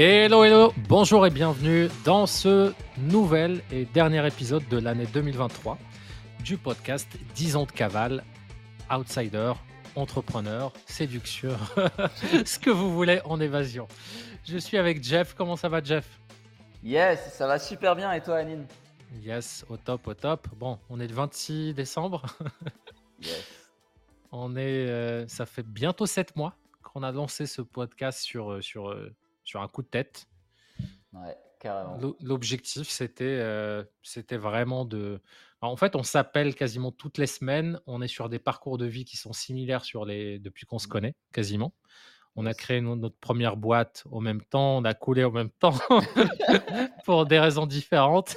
Hello, hello, bonjour et bienvenue dans ce nouvel et dernier épisode de l'année 2023 du podcast 10 ans de cavale, outsider, entrepreneur, séduction, ce que vous voulez en évasion. Je suis avec Jeff, comment ça va Jeff? Yes, ça va super bien et toi Anine? Yes, au top, au top. Bon, on est le 26 décembre. Yes. On est, euh, ça fait bientôt 7 mois qu'on a lancé ce podcast sur, euh, sur, euh, sur un coup de tête. Ouais, L'objectif, c'était euh, c'était vraiment de... En fait, on s'appelle quasiment toutes les semaines. On est sur des parcours de vie qui sont similaires sur les... depuis qu'on se connaît, quasiment. On a créé no- notre première boîte au même temps, on a coulé au même temps pour des raisons différentes.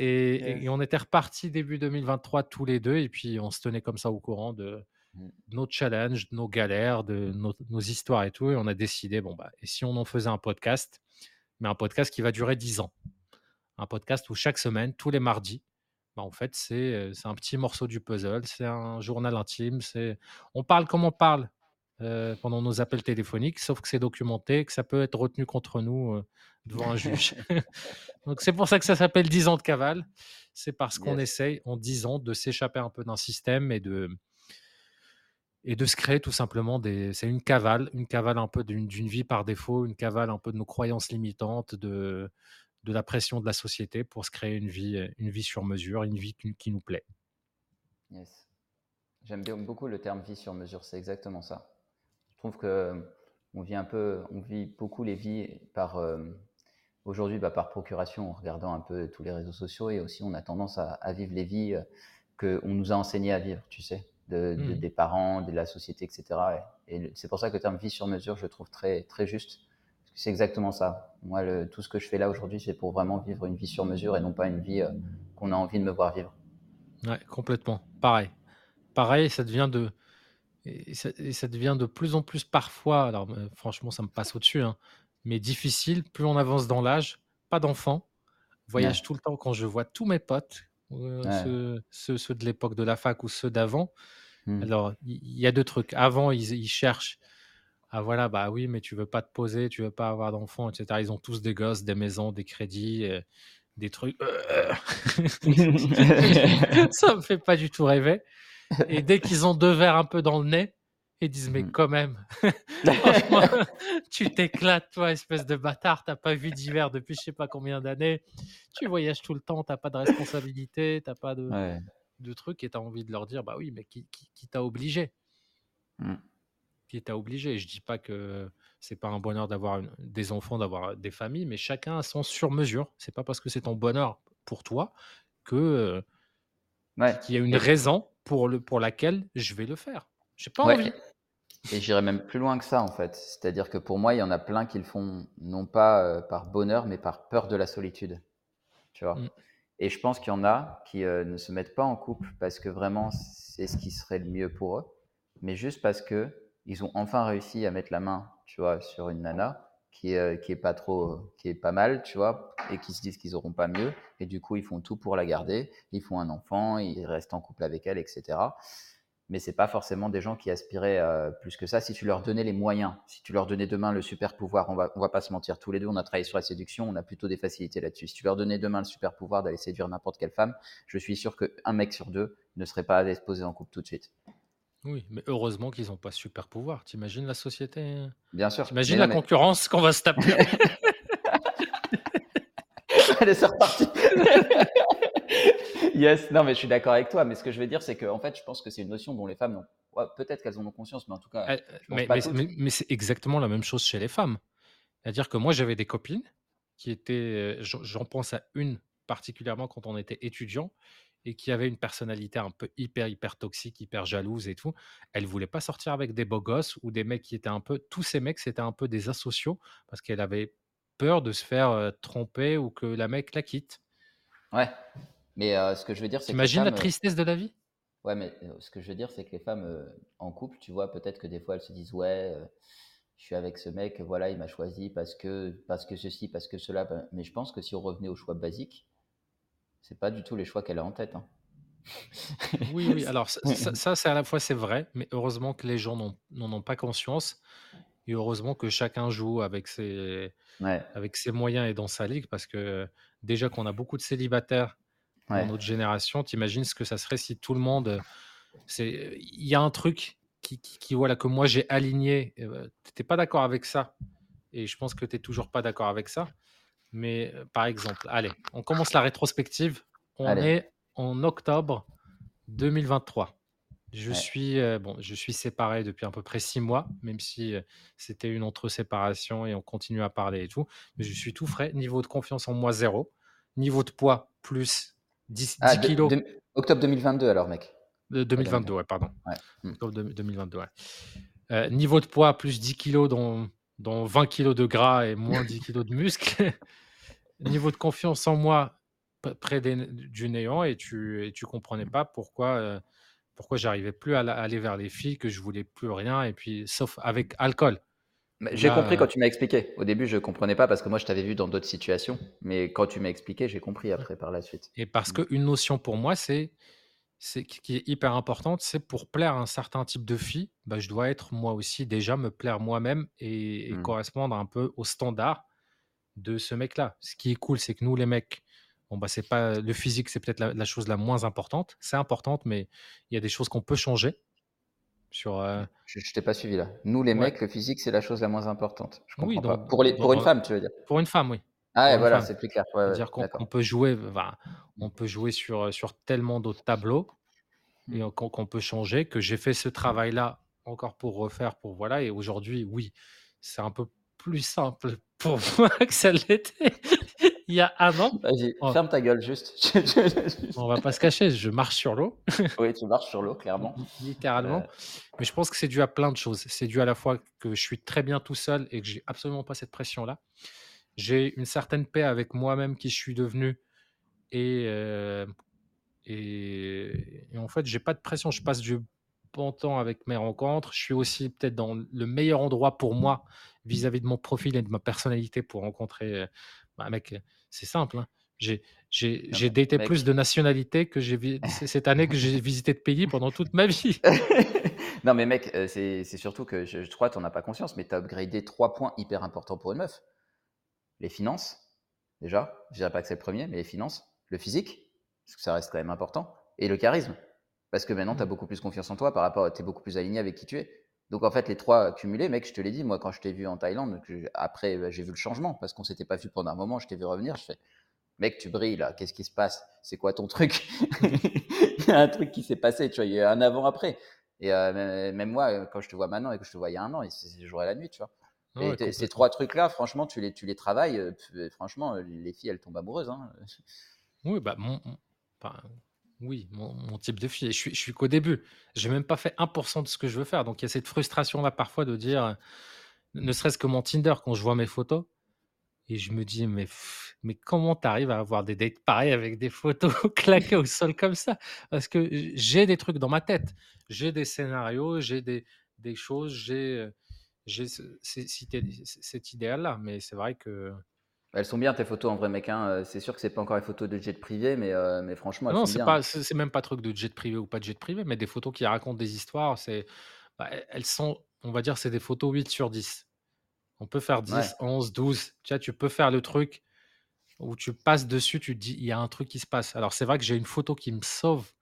Et, et- Yes. et on était repartis début 2023 tous les deux, et puis on se tenait comme ça au courant de nos challenges, nos galères, de nos, nos histoires et tout. Et on a décidé, bon, bah, et si on en faisait un podcast, mais un podcast qui va durer 10 ans Un podcast où chaque semaine, tous les mardis, bah, en fait, c'est euh, c'est un petit morceau du puzzle, c'est un journal intime, c'est on parle comme on parle euh, pendant nos appels téléphoniques, sauf que c'est documenté, que ça peut être retenu contre nous euh, devant un juge. Donc c'est pour ça que ça s'appelle 10 ans de cavale. C'est parce qu'on essaye en 10 ans de s'échapper un peu d'un système et de, et de se créer tout simplement des. C'est une cavale, une cavale un peu d'une vie par défaut, une cavale un peu de nos croyances limitantes, de, de la pression de la société pour se créer une vie, une vie sur mesure, une vie qui, nous plaît. Yes. J'aime beaucoup le terme vie sur mesure, c'est exactement ça. Je trouve que euh, on vit un peu, on vit beaucoup les vies par euh, aujourd'hui bah, par procuration en regardant un peu tous les réseaux sociaux et aussi on a tendance à, vivre les vies que on nous a enseigné à vivre, tu sais, de, de- Mhm. des parents, de la société, etc. Et, c'est pour ça que le terme vie sur mesure, je le trouve très très juste. C'est exactement ça. Moi, le- tout ce que je fais là aujourd'hui, c'est pour vraiment vivre une vie sur mesure et non pas une vie euh, qu'on a envie de me voir vivre. Ouais, complètement. Pareil. Pareil, ça devient de. Et ça, et ça devient de plus en plus parfois, alors euh, franchement, ça me passe au-dessus, hein, mais difficile, plus on avance dans l'âge, pas d'enfants, voyage Ouais. tout le temps quand je vois tous mes potes, euh, Ouais. ceux, ceux- ceux de l'époque de la fac ou ceux d'avant. Hmm. Alors, il il y, a deux trucs. Avant, ils, ils cherchent, ah voilà, bah oui, mais tu veux pas te poser, tu veux pas avoir d'enfants, etc. Ils ont tous des gosses, des maisons, des crédits, euh, des trucs. ça me fait pas du tout rêver. Et dès qu'ils ont deux verres un peu dans le nez, ils disent mais Mhm. quand même, franchement, tu t'éclates toi, espèce de bâtard, t'as pas vu d'hiver depuis je sais pas combien d'années, tu voyages tout le temps, t'as pas de responsabilité, t'as pas de, Ouais. de trucs et t'as envie de leur dire bah oui mais qui, qui, qui t'a obligé, Mm. qui t'a obligé? Je dis pas que c'est pas un bonheur d'avoir des enfants, d'avoir des familles, mais chacun a son sur mesure. C'est pas parce que c'est ton bonheur pour toi que Ouais. qu'il y a une raison pour, le, pour laquelle je vais le faire. J'ai pas Ouais. envie. Et j'irais même plus loin que ça, en fait. C'est-à-dire que pour moi, il y en a plein qui le font non pas euh, par bonheur, mais par peur de la solitude. Tu vois? Mm. Et je pense qu'il y en a qui euh, ne se mettent pas en couple parce que vraiment, c'est ce qui serait le mieux pour eux, mais juste parce que ils ont enfin réussi à mettre la main, tu vois, sur une nana qui est, euh, qui est pas trop, qui est pas mal, tu vois, et qui se disent qu'ils auront pas mieux, et du coup, ils font tout pour la garder, ils font un enfant, ils restent en couple avec elle, etc mais c'est pas forcément des gens qui aspiraient euh, plus que ça. Si tu leur donnais les moyens, si tu leur donnais demain le super pouvoir, on va, on va pas se mentir, tous les deux, on a travaillé sur la séduction, on a plutôt des facilités là-dessus. Si tu leur donnais demain le super pouvoir d'aller séduire n'importe quelle femme, je suis sûr qu'un mec sur deux ne serait pas allé se poser en couple tout de suite. Oui, mais heureusement qu'ils n'ont pas super pouvoir. T'imagines la société hein? Bien sûr. T'imagines la mais- concurrence qu'on va se taper? Allez, c'est reparti. yes, non, mais je suis d'accord avec toi. Mais ce que je veux dire, c'est que en fait, je pense que c'est une notion dont les femmes n'ont. ouais, Peut-être qu'elles en ont conscience, mais en tout cas, Euh, mais, mais- mais- mais c'est exactement la même chose chez les femmes. C'est-à-dire que moi, j'avais des copines qui étaient, euh, j'en j'en pense à une particulièrement quand on était étudiant, et qui avait une personnalité un peu hyper, hyper toxique, hyper jalouse et tout. Elle voulait pas sortir avec des beaux gosses ou des mecs qui étaient un peu. Tous ces mecs, c'était un peu des asociaux parce qu'elle avait peur de se faire euh, tromper ou que la mec la quitte. Ouais. Mais euh, ce que je veux dire, c'est que la femmes, euh, tristesse de la vie? Ouais, mais euh, ce que je veux dire, c'est que les femmes en couple, tu vois, peut-être que des fois elles se disent ouais, je suis avec ce mec, voilà, il m'a choisi parce que parce que ceci, parce que cela. Ben, Mais je pense que si on revenait au choix basique, c'est pas du tout les choix qu'elle a en tête. hein. Oui, oui. Alors ça, ça- ça, c'est à la fois c'est vrai, mais heureusement que les gens n'en n'en ont pas conscience et heureusement que chacun joue avec ses Ouais. avec ses moyens et dans sa ligue parce que déjà qu'on a beaucoup de célibataires dans Ouais. notre génération, tu imagines ce que ça serait si tout le monde, c'est il y a un truc qui qui qui voilà que moi j'ai aligné, heu, tu pas d'accord avec ça et je pense que tu es toujours pas d'accord avec ça. Mais, heu, par exemple, allez, on commence la rétrospective. On Allez. est en octobre 2023. Je Ouais. suis, heu, bon, je suis séparé depuis à peu près 6 mois, même si, heu, c'était une entre-séparation et on continue à parler et tout. Mais je suis tout frais. Niveau de confiance en moi, 0. Niveau de poids, plus 10- Ah 10 de kilogrammes. de octobre 2022 alors mec? De Pas 2022, 2020. ouais, pardon. Ouais. Mmh. Octobre deux 2022, ouais. Heu, niveau de poids, plus 10 kilogrammes dont dont 20 kilogrammes de gras et moins 10 kilogrammes de muscles. Niveau de confiance en moi, près des du néant et tu et tu comprenais pas pourquoi, heu, pourquoi j'arrivais plus à la aller vers les filles, que je voulais plus rien et puis sauf avec alcool. Mais Où j'ai compris heu quand tu m'as expliqué. Au début, je comprenais pas parce que moi je t'avais vu dans d'autres situations, mais quand tu m'as expliqué, j'ai compris après par la suite. et parce Mmh. qu'une notion pour moi, c'est c'est qui qui est hyper importante, c'est pour plaire à un certain type de fille, bah, je dois être moi aussi déjà me plaire moi-même et et Mmh. correspondre un peu aux standards de ce mec-là. Ce qui est cool, c'est que nous les mecs, bon, bah, c'est pas le physique, c'est peut-être la la chose la moins importante. C'est importante, mais il y a des choses qu'on peut changer sur, heu Je t'ai pas suivi là. Nous les ouais. mecs, le physique, c'est la chose la moins importante. Je Oui, comprends pas. dans Pour les pour une femme, tu veux dire? pour une femme, oui, Ah une voilà, c'est plus clair. Ouais, ouais, C'est-à-dire qu'on peut jouer, Mmh. on peut jouer sur, sur tellement d'autres tableaux et Mmh. heu, qu'on qu'on peut changer, que j'ai fait ce travail-là encore pour refaire, pour voilà et aujourd'hui, oui, c'est un peu plus simple pour moi que ça l'était il y a 1 an. Vas-y, On ferme ta gueule juste. on va pas se cacher, je marche sur l'eau. Oui, tu marches sur l'eau clairement. littéralement, mais je pense que c'est dû à plein de choses. C'est dû à la fois que je suis très bien tout seul et que j'ai absolument pas cette pression-là. J'ai une certaine paix avec moi-même qui je suis devenu et heu et et en fait, j'ai pas de pression. Je passe du bon temps avec mes rencontres. Je suis aussi peut-être dans le meilleur endroit pour moi, vis-à-vis de mon profil et de ma personnalité pour rencontrer, heu, bah, mec, heu, c'est simple, hein. J'ai j'ai j'ai mais daté mec plus de nationalités que j'ai vi cette année que j'ai visité de pays pendant toute ma vie. Non mais mec, heu, c'est c'est surtout que je je crois tu en as pas conscience, mais tu as upgradé 3 points hyper importants pour une meuf. Les finances, déjà, je dirais pas que c'est le 1er, mais les finances, le physique, parce que ça reste quand même important et le charisme. Parce que maintenant tu as Mmh. beaucoup plus confiance en toi par rapport à tu es beaucoup plus aligné avec qui tu es. Donc en fait, les 3 cumulés, mec, je te l'ai dit, moi quand je t'ai vu en Thaïlande, après, bah, j'ai vu le changement parce qu'on s'était pas vu pendant un moment, je t'ai vu revenir, je fais: «Mec, tu brilles là, qu'est-ce qui se passe? C'est quoi ton truc?» Il y a un truc qui s'est passé, tu vois? Il y a un avant après et mê même moi, heu, quand je te vois maintenant et que je te vois il y a 1 an, c'est jour et la nuit, tu vois? Ouais, Et ces. 3 trucs-là, franchement, tu les tu les travailles, heu, p franchement, les filles, elles tombent amoureuses, hein. Oui, bah, mon mon enfin, oui, mon type de fille je suis suis qu'au début. J'ai même pas fait 1% de ce que je veux faire, donc il y a cette frustration-là parfois de dire, heu, ne serait-ce que mon Tinder quand je vois mes photos et je me dis: «Mais mais comment tu arrives à avoir des dates pareilles avec des photos claquées au sol comme ça?» parce que j'ai des trucs dans ma tête. J'ai des scénarios, j'ai des des choses, j'ai, c cet idéal-là, mais c'est vrai que Elles sont bien tes photos en vrai mec, hein, heu, c'est sûr que c'est pas encore les photos de jet privé, mais heu, mais franchement, elles non, sont c'est bien, pas hein. c'est c'est même pas truc de jet privé ou pas de jet privé, mais des photos qui racontent des histoires, c'est bah, elles sont on va dire, c'est des photos 8 sur 10. On peut faire Ouais. 10-11-12, tu vois? Tu peux faire le truc où tu passes dessus, tu te dis: «Il y a un truc qui se passe». Alors c'est vrai que j'ai une photo qui me sauve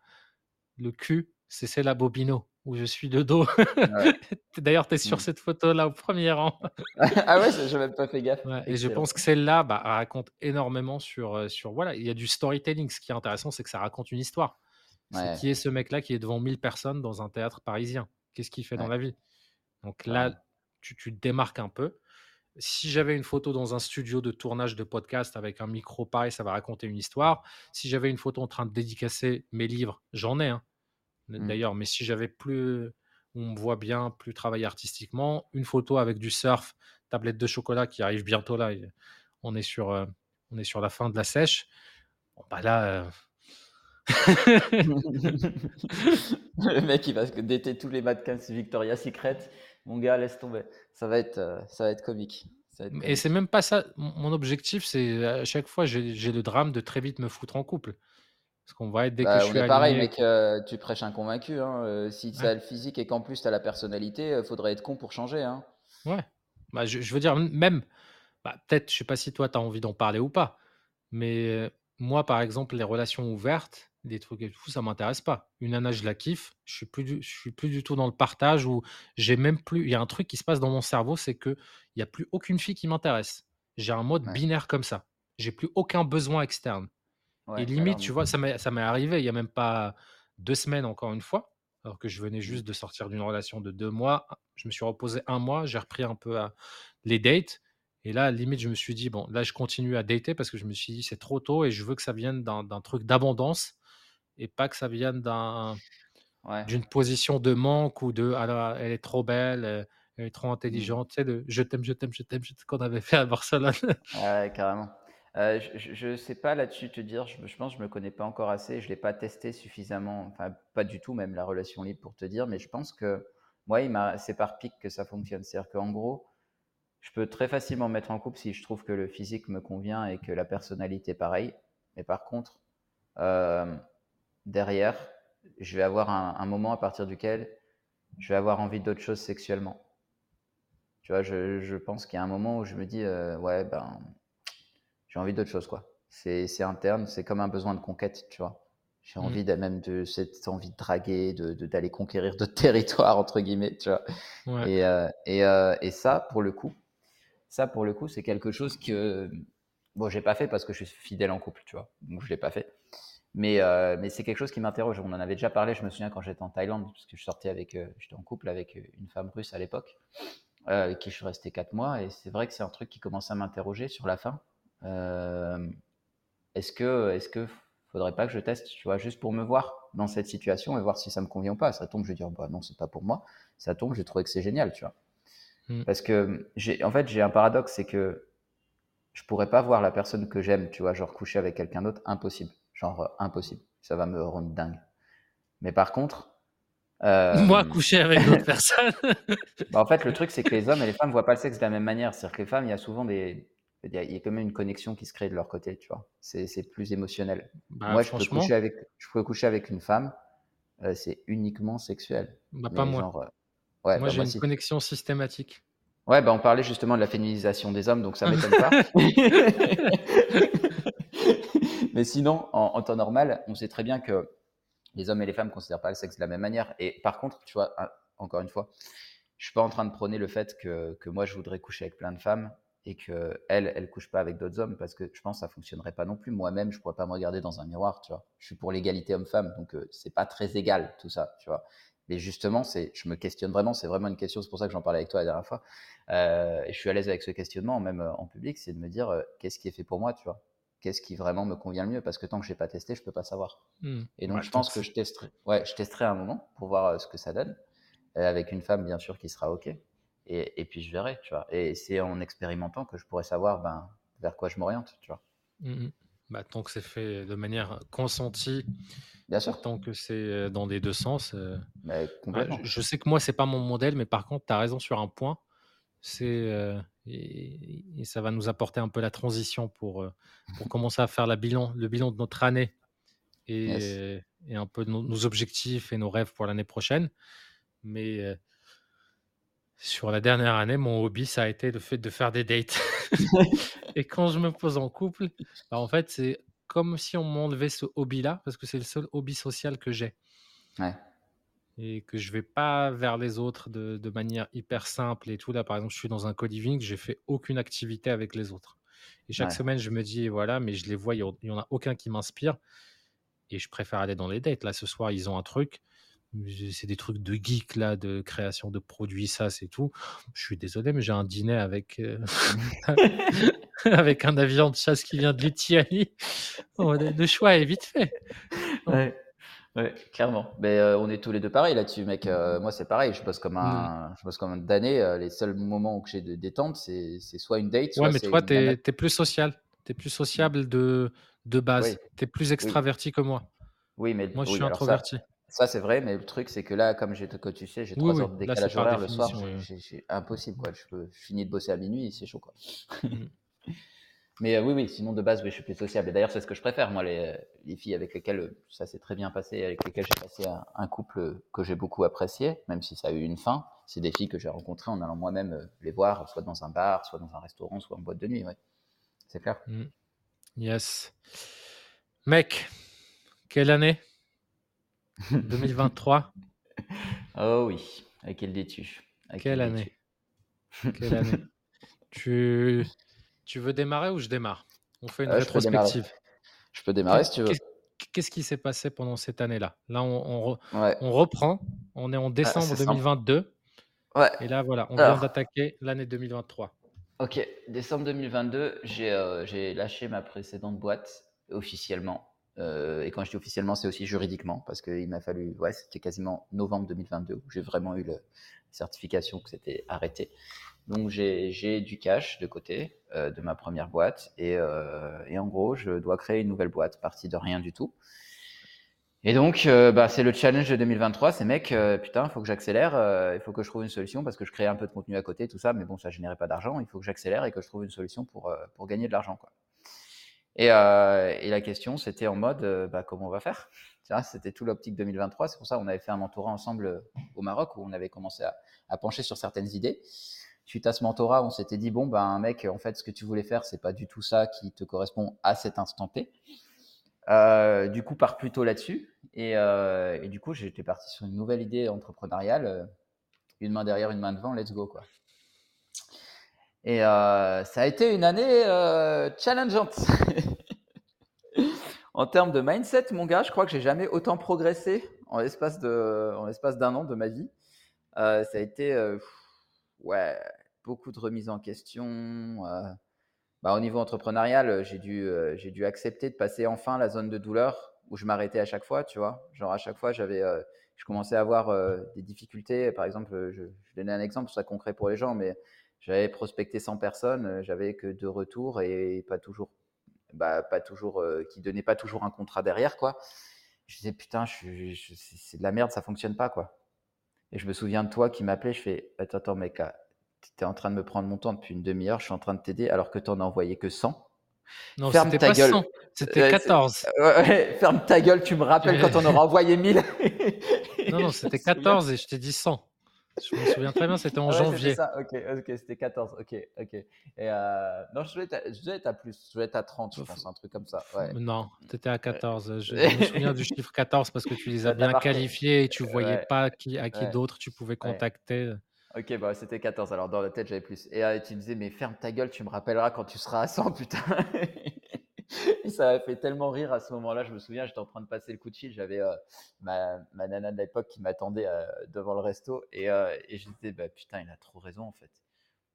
le cul, c'est celle à Bobino, où je suis de dos. Ouais. D'ailleurs, tu es sur Mmh. cette photo-là au 1er rang. Ah ouais? Ça j'ai même pas fait gaffe. Ouais et je pense que celle-là, bah, raconte énormément sur, heu, sur voilà, il y a du storytelling. Ce qui est intéressant, c'est que ça raconte une histoire. C'est Ouais, qui est ce mec-là qui est devant 1000 personnes dans un théâtre parisien? Qu'est-ce qu'il fait dans la vie? Donc là, tu tu te démarques un peu. Si j'avais une photo dans un studio de tournage de podcast avec un micro, pareil, ça va raconter une histoire. Si j'avais une photo en train de dédicacer mes livres, j'en ai, hein. D'ailleurs, mais si j'avais plus on me voit bien, plus travailler artistiquement, une photo avec du surf, tablette de chocolat qui arrive bientôt là on est sur, heu, on est sur la fin de la sèche. Bon bah là, heu Le mec, il va se dater tous les mannequins Victoria's Secret. Mon gars, laisse tomber. Ça va être, ça va être comique. Ça va être et c'est comique. même pas ça mon objectif, c'est à chaque fois j'ai le drame de très vite me foutre en couple. Parce qu'on va être dès que je Bah, on suis est pareil aligné mec, heu, tu prêches un convaincu, hein, heu, si tu ouais. as le physique et qu'en plus tu as la personnalité, heu, faudrait être con pour changer, hein. Ouais. Bah, je je veux dire, m même, bah, peut-être, je sais pas si toi tu as envie d'en parler ou pas, mais moi, par exemple, les relations ouvertes, des trucs et tout, ça m'intéresse pas. Une nana, je la kiffe, je suis plus du je suis plus du tout dans le partage ou j'ai même plus il y a un truc qui se passe dans mon cerveau, c'est qu'il y a plus aucune fille qui m'intéresse. J'ai un mode Ouais. binaire comme ça. J'ai plus aucun besoin externe et Ouais, limite, alors tu vois, ça m'est arrivé il y a même pas 2 semaines, encore une fois, alors que je venais Mmh. juste de sortir d'une relation de 2 mois. Je me suis reposé 1 mois, j'ai repris un peu à les dates et là, limite, je me suis dit: «Bon, là, je continue à dater» parce que je me suis dit: «C'est trop tôt et je veux que ça vienne d'un truc d'abondance et pas que ça vienne d'un Ouais. d'une position de manque ou de: "Ah là, elle est trop belle, heu, elle est trop Mmh. intelligente", tu sais, le «Je t'aime, je t'aime, je t'aime, je t» qu'on avait fait à Barcelone. Ouais, carrément. Heu, je je sais pas là-dessus te dire, je pense je me connais pas encore assez, je l'ai pas testé suffisamment, enfin, pas du tout même la relation libre pour te dire, mais je pense que moi, c'est par pic que ça fonctionne. C'est-à-dire qu'en gros, je peux très facilement me mettre en couple si je trouve que le physique me convient et que la personnalité pareil. Mais par contre, hem, derrière, je vais avoir un moment à partir duquel je vais avoir envie d'autre chose sexuellement. Tu vois? Je pense qu'il y a un moment où je me dis, heu: «Ouais, ben, j'ai envie d'autre chose, quoi». C'est c'est interne, c'est comme un besoin de conquête, tu vois? J'ai Mmh. envie de même de cette envie de draguer, de de d'aller «conquérir d'autres territoires» entre guillemets, tu vois? Ouais. Et heu et heu et ça, pour le coup ça, pour le coup, c'est quelque chose que, bon, j'ai pas fait parce que je suis fidèle en couple, tu vois? Donc je l'ai pas fait. Mais heu, mais c'est quelque chose qui m'interroge. On en avait déjà parlé, je me souviens quand j'étais en Thaïlande, parce que je sortais avec, j'étais en couple avec, une femme russe à l'époque, avec qui je suis resté 4 mois et c'est vrai que c'est un truc qui commence à m'interroger sur la fin. Hem, est-ce que est-ce que faudrait pas que je teste, tu vois? Juste pour me voir dans cette situation et voir si ça me convient ou pas. Ça tombe, je vais dire: «Bah non, c'est pas pour moi». Ça tombe, je vais trouver que c'est génial, tu vois? Mmh. Parce que j'ai en fait, j'ai un paradoxe, c'est que je pourrais pas voir la personne que j'aime, tu vois? Genre coucher avec quelqu'un d'autre, impossible. Genre, heu, impossible. Ça va me rendre dingue. Mais par contre, Moi, hem, coucher avec d'autres personnes. bah, en fait, le truc, c'est que les hommes et les femmes voient pas le sexe de la même manière. C'est-à-dire que les femmes, il y a souvent des il y a il y a quand même une connexion qui se crée de leur côté, tu vois? C'est plus émotionnel. Bah, Moi, je peux coucher avec je peux coucher avec une femme, heu, c'est uniquement sexuel. bah, pas moi. genre, heu ouais, Moi, bah, j'ai une connexion systématique. Ouais, bah, on parlait justement de la féminisation des hommes, donc ça m'étonne pas. Mais sinon, en en temps normal, on sait très bien que les hommes et les femmes ne considèrent pas le sexe de la même manière. Et par contre, tu vois, ah, encore une fois, je suis pas en train de prôner le fait que, que moi je voudrais coucher avec plein de femmes et que elle, elle couche pas avec d'autres hommes parce que je pense que ça fonctionnerait pas non plus. Moi-même, je pourrais pas me regarder dans un miroir, tu vois. Je suis pour l'égalité homme-femme, donc euh, c'est pas très égal tout ça, tu vois. Mais justement, c'est, je me questionne vraiment, c'est vraiment une question, c'est pour ça que j'en parlais avec toi la dernière fois. Euh, et je suis à l'aise avec ce questionnement, même euh, en public, c'est de me dire euh, qu'est-ce qui est fait pour moi, tu vois? Qu'est-ce qui vraiment me convient le mieux? Parce que tant que j'ai pas testé, je peux pas savoir. Mmh. Et donc, je pense que je testerai, ouais, je testerai un moment pour voir ce que ça donne, avec une femme, bien sûr, qui sera OK. Et, et puis, je verrai, tu vois. Et c'est en expérimentant que je pourrais savoir ben, vers quoi je m'oriente, tu vois. mmh mh. Bah, tant que c'est fait de manière consentie Bien sûr, tant que c'est, heu, dans les 2 sens, heu, mais je complètement. je sais que moi, c'est pas mon modèle, mais par contre, tu as raison sur un point, c'est, heu et et ça va nous apporter un peu la transition pour, pour commencer à faire la bilan le bilan de notre année Yes. et un peu nos nos objectifs et nos rêves pour l'année prochaine. Mais, sur la dernière année, mon hobby, ça a été le fait de faire des dates et quand je me pose en couple, bah, en fait, c'est comme si on m'enlevait ce hobby-là, parce que c'est le seul hobby social que j'ai Ouais, et que je vais pas vers les autres de de manière hyper simple et tout. Là, par exemple, je suis dans un co-living, j'ai fait aucune activité avec les autres et chaque ouais. semaine, je me dis: «Voilà», mais je les vois, il y en a aucun qui m'inspire et je préfère aller dans les dates. Là, ce soir, ils ont un truc, c'est des trucs de geek là, de création de produits, ça, c'est tout. Je suis désolé, mais j'ai un dîner avec, heu, avec un avion de chasse qui vient de Lituanie. Oh, le choix est vite fait. Ouais, ouais, clairement. Mais euh, on est tous les deux pareils là-dessus, mec. Euh, moi, c'est pareil. Je bosse comme un, je bosse comme un damné. Euh, les seuls moments où j'ai de détente, c'est, c'est soit une date, Ouais, soit mais c'est toi, tu es plus social. Tu es plus sociable de de Oui, base. Tu es plus oui, extraverti que moi. oui, mais Moi, je suis oui. Introverti. ça c'est vrai. Mais le truc, c'est que là, comme tu sais, j'ai Oui, trois heures oui, de là, c'est décalage horaire le soir. j'ai- impossible quoi. Je, peux, je finis de bosser à minuit, c'est chaud quoi. Mmh Mais euh, oui, oui, sinon de base, oui, je suis plus sociable. Et d'ailleurs, c'est ce que je préfère, moi, les, les filles avec lesquelles euh, ça s'est très bien passé, avec lesquelles j'ai passé un, un couple que j'ai beaucoup apprécié, même si ça a eu une fin. c'est des filles que j'ai rencontrées en allant moi-même euh, les voir, soit dans un bar, soit dans un restaurant, soit en boîte de nuit. Ouais. C'est clair. Mm. Yes. Mec, quelle année? 2023 Oh oui, avec quel dis-tu Quelle année Quelle année tu... tu veux démarrer ou je démarre? On fait une Euh, je peux démarrer. rétrospective. Je peux démarrer si tu veux. Qu'est- Qu'est-ce qui s'est passé pendant cette année-là? Là, on, on re- Ouais. on reprend. On est en décembre c'est simple. 2022. Ouais. Et là, voilà, on Alors. vient d'attaquer l'année 2023. Ok, décembre 2022, j'ai euh, j'ai lâché ma précédente boîte officiellement. Euh, et quand je dis officiellement, c'est aussi juridiquement, parce qu'il m'a fallu, ouais, c'était quasiment novembre 2022 où j'ai vraiment eu la certification que c'était arrêté. Donc j'ai du cash de côté euh, de ma première boîte, et, euh, et en gros, je dois créer une nouvelle boîte, partie de rien du tout. Et donc, euh, bah, c'est le challenge de 2023, c'est mec, putain, il faut que j'accélère, euh, il faut que je trouve une solution parce que je crée un peu de contenu à côté, tout ça, mais bon, ça générait pas d'argent, il faut que j'accélère et que je trouve une solution pour, euh, pour gagner de l'argent. quoi. Et, euh, et la question, c'était en mode, euh, bah, comment on va faire? C'était tout l'optique 2023, c'est pour ça qu'on avait fait un mentorat ensemble euh, au Maroc où on avait commencé à, pencher sur certaines idées. Suite à ce mentorat, on s'était dit, bon, ben, mec, en fait, ce que tu voulais faire, c'est pas du tout ça qui te correspond à cet instant T. Euh, du coup, pars plutôt là-dessus. Et, euh, et du coup, j'étais parti sur une nouvelle idée entrepreneuriale. Une main derrière, une main devant, let's go. Quoi. Et euh, ça a été une année euh, challengeante. en termes de mindset, mon gars, je crois que j'ai jamais autant progressé en l'espace d'un an de ma vie. Euh, ça a été, ouais, beaucoup de remises en question. bah, au niveau entrepreneurial, j'ai dû, j'ai dû accepter de passer enfin la zone de douleur où je m'arrêtais à chaque fois, tu vois. Genre à chaque fois, j'avais, je commençais à avoir des difficultés. Par exemple, je, je donnais un exemple, c'est concret pour les gens, mais j'avais prospecté 100 personnes, euh, j'avais que deux retours et pas toujours, bah, pas toujours, euh, qui donnaient pas toujours un contrat derrière, quoi. Je disais putain, je, suis- je- c'est de la merde, ça fonctionne pas, quoi. Et je me souviens de toi qui m'appelait, je fais attends, attends, mec, là, t'es en train de me prendre mon temps depuis une demi-heure, je suis en train de t'aider alors que t'en as envoyé que 100. Non, Ferme ta pas gueule. 100, c'était Ouais, c'est- 14. Ouais, ouais, ferme ta gueule, tu me rappelles quand on aura envoyé 1000. Non, non, c'était 14 et je t'ai dit 100. Je me souviens très bien, c'était en Ah ouais, janvier. C'était ça, ok, ok, c'était 14, ok, ok. Et euh, non, je devais, être à, je devais être à plus, je devais être à 30, je pense, un truc comme ça. Ouais. Non, tu étais à 14. Je, je me souviens du chiffre 14 parce que tu les as bien qualifiés et tu voyais Ouais, pas qui, à qui d'autre tu pouvais contacter. Ok, bah c'était 14, alors dans la tête j'avais plus. Et euh, tu me disais, mais ferme ta gueule, tu me rappelleras quand tu seras à 100, putain. Et ça m'a fait tellement rire à ce moment-là. Je me souviens, j'étais en train de passer le coup de fil. J'avais euh, ma, ma nana de l'époque qui m'attendait euh, devant le resto. Et, euh, et je disais, bah, putain, il a trop raison en fait.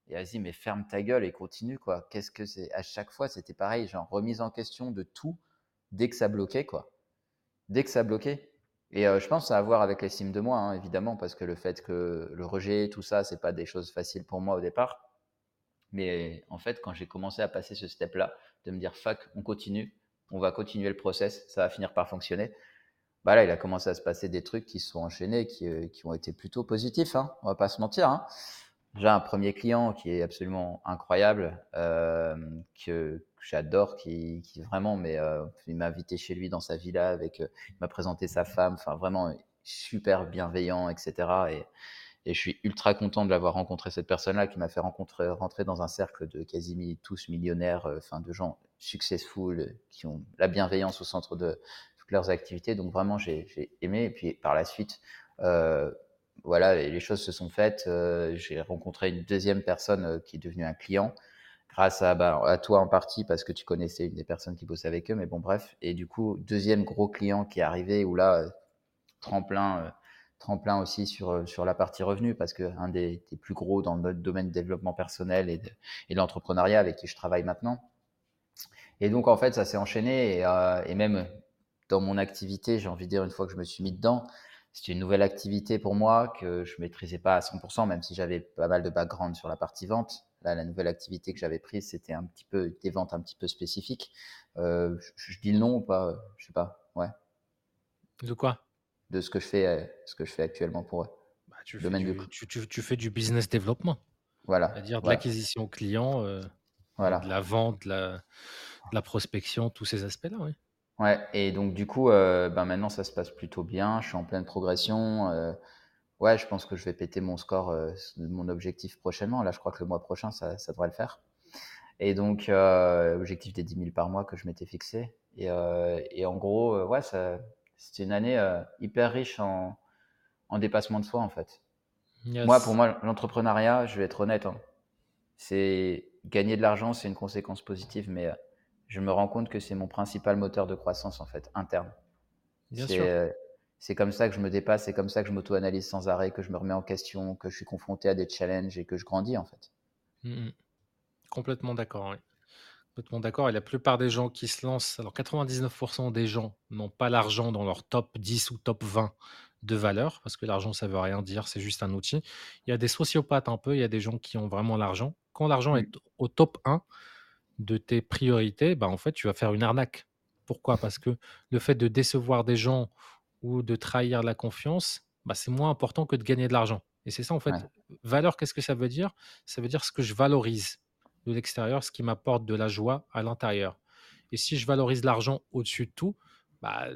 Et vas-y, mais ferme ta gueule et continue quoi. Qu'est-ce que c'est? À chaque fois, c'était pareil, genre remise en question de tout dès que ça bloquait quoi. Dès que ça bloquait. Et euh, je pense que ça a à voir avec l'estime de moi, hein, évidemment, parce que le fait que le rejet, tout ça, c'est pas des choses faciles pour moi au départ. Mais en fait, quand j'ai commencé à passer ce step-là, de me dire fuck, on continue, on va continuer le process, ça va finir par fonctionner. Bah là, il a commencé à se passer des trucs qui sont enchaînés, qui, euh, qui ont été plutôt positifs. Hein, on va pas se mentir. Hein. J'ai un premier client qui est absolument incroyable, euh, que, j'adore, qui, vraiment, mais euh, il m'a invité chez lui dans sa villa, avec, il m'a présenté sa femme, enfin vraiment super bienveillant, etc. Et, et je suis ultra content de l'avoir rencontré cette personne-là qui m'a fait rentrer dans un cercle de quasi tous millionnaires, euh, enfin de gens successful, euh, qui ont la bienveillance au centre de toutes leurs activités. Donc vraiment, j'ai aimé. Et puis par la suite, euh, voilà, les choses se sont faites. J'ai rencontré une deuxième personne qui est devenue un client grâce à, bah, à toi en partie parce que tu connaissais une des personnes qui bossait avec eux. Mais bon, bref. Et du coup, deuxième gros client qui est arrivé où là, tremplin, tremplin aussi sur, euh, sur la partie revenu parce que un des, des plus gros dans notre domaine de développement personnel et de, et de l'entrepreneuriat avec qui je travaille maintenant. Et donc, en fait, ça s'est enchaîné et, euh, et même dans mon activité, j'ai envie de dire, une fois que je me suis mis dedans, c'était une nouvelle activité pour moi que je maîtrisais pas à 100%, même si j'avais pas mal de background sur la partie vente. Là, la nouvelle activité que j'avais prise, c'était un petit peu des ventes un petit peu spécifiques. Euh, je, je dis le nom ou pas? Je sais pas. Ouais. De quoi? De ce que je fais, euh, ce que je fais actuellement pour eux. Bah, tu, fais Domaine du, tu, tu- tu fais du business développement, Voilà. c'est-à-dire de Voilà. l'acquisition client, euh, Voilà. de la vente, de la, de la prospection, tous ces aspects-là. Oui. Ouais, et donc du coup, euh, ben maintenant ça se passe plutôt bien. Je suis en pleine progression. euh, ouais, je pense que je vais péter mon score, euh, mon objectif prochainement. Là, je crois que le mois prochain, ça, ça devrait le faire. Et donc, objectif des 10 000 par mois que je m'étais fixé. Et, et, en gros, ouais, c'était une année euh, hyper riche en, en, dépassement de soi, en fait. Yes. Moi, pour moi, l'entrepreneuriat, je vais être honnête, hein, c'est gagner de l'argent, c'est une conséquence positive, mais je me rends compte que c'est mon principal moteur de croissance, en fait, interne. Bien sûr. C'est comme ça que je me dépasse, c'est comme ça que je m'auto-analyse sans arrêt, que je me remets en question, que je suis confronté à des challenges et que je grandis, en fait. Mmh Complètement d'accord, oui. Complètement d'accord. Et la plupart des gens qui se lancent, alors 99% des gens n'ont pas l'argent dans leur top 10 ou top 20 de valeur, parce que l'argent, ça veut rien dire, c'est juste un outil. Il y a des sociopathes un peu, il y a des gens qui ont vraiment l'argent. Quand l'argent est au top 1 de tes priorités, bah, en fait, tu vas faire une arnaque. Pourquoi? Parce que le fait de décevoir des gens ou de trahir la confiance, bah, c'est moins important que de gagner de l'argent. Et c'est ça, en fait. Ouais. Valeur, qu'est-ce que ça veut dire? Ça veut dire ce que je valorise de l'extérieur, ce qui m'apporte de la joie à l'intérieur. Et si je valorise l'argent au-dessus de tout, bah,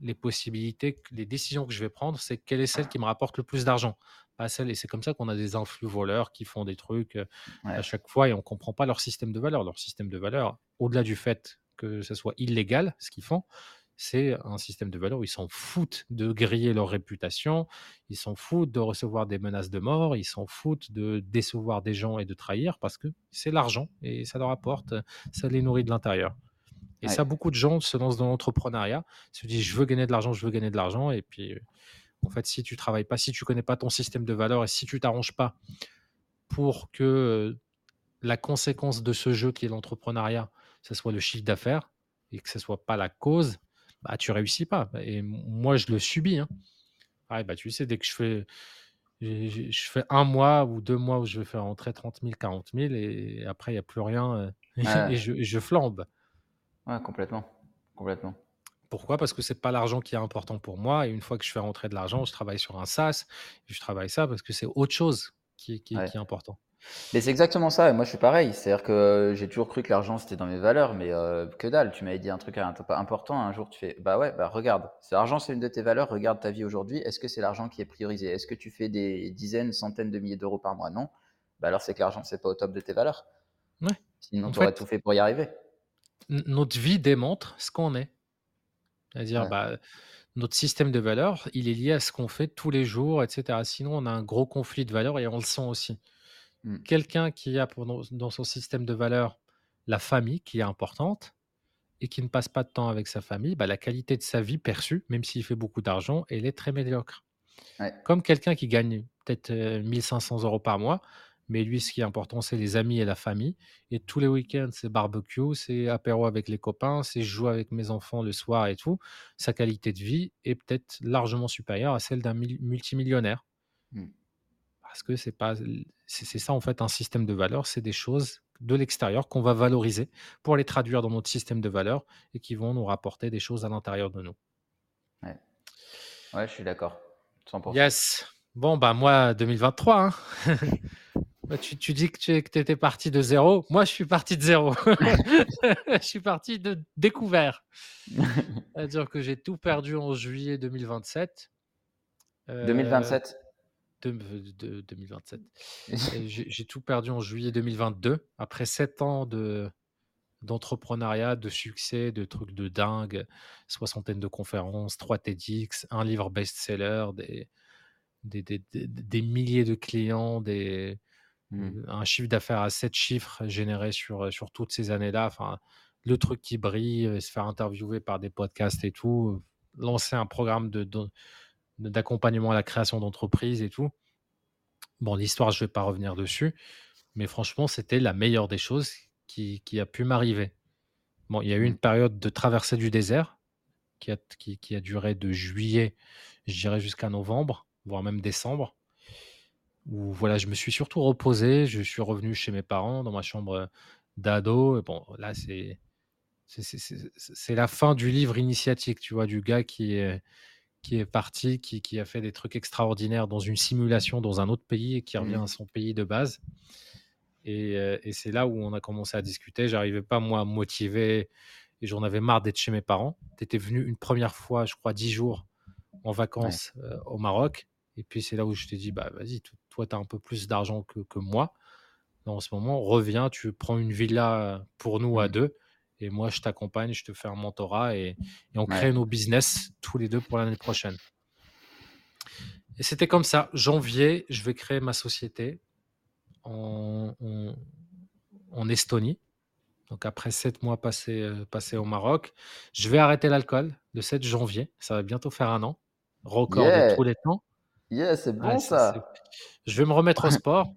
les possibilités, les décisions que je vais prendre, c'est quelle est celle qui me rapporte le plus d'argent. Pas celle, et c'est comme ça qu'on a des influx voleurs qui font des trucs euh, Ouais. à chaque fois et on ne comprend pas leur système de valeur. Leur système de valeur, au-delà du fait que ce soit illégal, ce qu'ils font, c'est un système de valeur où ils s'en foutent de griller leur réputation, ils s'en foutent de recevoir des menaces de mort, ils s'en foutent de décevoir des gens et de trahir parce que c'est l'argent et ça leur apporte, ça les nourrit de l'intérieur. Et Ouais. ça, beaucoup de gens se lancent dans l'entrepreneuriat, se disent je veux gagner de l'argent, je veux gagner de l'argent. Et puis, euh, en fait, si tu travailles pas, si tu connais pas ton système de valeur et si tu t'arranges pas pour que euh, la conséquence de ce jeu qui est l'entrepreneuriat, ce soit le chiffre d'affaires et que ce soit pas la cause, bah, tu réussis pas. Et moi, je le subis. Hein. Ouais, bah, tu sais, dès que je fais, je fais un mois ou deux mois où je vais faire rentrer 30 000, 40 000 et après, il n'y a plus rien euh, et, je, flambe. Ouais, complètement. Complètement. Pourquoi? Parce que c'est pas l'argent qui est important pour moi. Et une fois que je fais rentrer de l'argent, je travaille sur un SaaS. Je travaille ça parce que c'est autre chose qui, qui, Ouais. qui est important. Mais c'est exactement ça, et moi je suis pareil. C'est-à-dire que euh, j'ai toujours cru que l'argent c'était dans mes valeurs, mais euh, que dalle. Tu m'avais dit un truc un- important, un jour tu fais Bah ouais, bah regarde, c'est l'argent c'est une de tes valeurs, regarde ta vie aujourd'hui. Est-ce que c'est l'argent qui est priorisé? Est-ce que tu fais des dizaines, centaines de milliers d'euros par mois? Non. Bah alors c'est que l'argent c'est pas au top de tes valeurs. Ouais. Sinon En tu aurais fait, tout fait pour y arriver. n- notre vie démontre ce qu'on est. C'est-à-dire, Ouais. bah, notre système de valeurs, il est lié à ce qu'on fait tous les jours, etc. Sinon, on a un gros conflit de valeurs et on le sent aussi. Mm. Quelqu'un qui a pour- dans, son système de valeurs la famille qui est importante et qui ne passe pas de temps avec sa famille, bah, la qualité de sa vie perçue, même s'il fait beaucoup d'argent, elle est très médiocre. Ouais. Comme quelqu'un qui gagne peut-être euh, 1500 euros par mois, mais lui, ce qui est important, c'est les amis et la famille. Et tous les week-ends, c'est barbecue, c'est apéro avec les copains, c'est jouer avec mes enfants le soir et tout. Sa qualité de vie est peut-être largement supérieure à celle d'un mil- multimillionnaire. Mm. Parce que c'est pas, c'est ça en fait un système de valeurs, c'est des choses de l'extérieur qu'on va valoriser pour les traduire dans notre système de valeurs et qui vont nous rapporter des choses à l'intérieur de nous. Ouais. Ouais, je suis d'accord. 100%. Yes. Bon, bah moi, 2023. hein. Bah, tu, tu dis que tu étais parti de zéro. Moi, je suis parti de zéro. je suis parti de découvert. C'est-à-dire que j'ai tout perdu en juillet 2027. Euh, 2027. De- de- 2027. Et J'ai tout perdu en juillet 2022. Après sept ans de d'entrepreneuriat, de succès, de trucs de dingue, soixantaine de conférences, trois TEDx, un livre best-seller, des, des, des, des- des milliers de clients, des, Mm. euh, un chiffre d'affaires à sept chiffres généré sur, sur toutes ces années-là. Enfin, le truc qui brille, euh, se faire interviewer par des podcasts et tout, euh, lancer un programme de, de- d'accompagnement à la création d'entreprises et tout. Bon, l'histoire, je ne vais pas revenir dessus, mais franchement, c'était la meilleure des choses qui, qui a pu m'arriver. Bon, il y a eu Mm. une période de traversée du désert qui a, qui, qui a duré de juillet, je dirais, jusqu'à novembre, voire même décembre, où voilà, je me suis surtout reposé. Je suis revenu chez mes parents dans ma chambre d'ado. Et bon, là, c'est c'est- c'est- c'est- c'est la fin du livre initiatique, tu vois, du gars qui est, qui est parti, qui, qui a fait des trucs extraordinaires dans une simulation dans un autre pays et qui revient Mm. à son pays de base. Et, euh, et c'est là où on a commencé à discuter. J'arrivais pas, moi, à me motiver et j'en avais marre d'être chez mes parents. Tu étais venu une première fois, je crois, dix jours en vacances euh, au Maroc. Et puis c'est là où je t'ai dit, bah vas-y, toi, tu as un peu plus d'argent que, que moi. En ce moment, reviens, tu prends une villa pour nous à Mm. deux. Et moi, je t'accompagne, je te fais un mentorat et, et on Ouais. crée nos business tous les deux pour l'année prochaine. Et c'était comme ça. Janvier, je vais créer ma société en, en- en Estonie. Donc après sept mois passés, euh, passés au Maroc, je vais arrêter l'alcool le 7 janvier. Ça va bientôt faire un an. Record de Yeah, tous les temps. yeah, c'est bon c'est- ça. Je vais me remettre au sport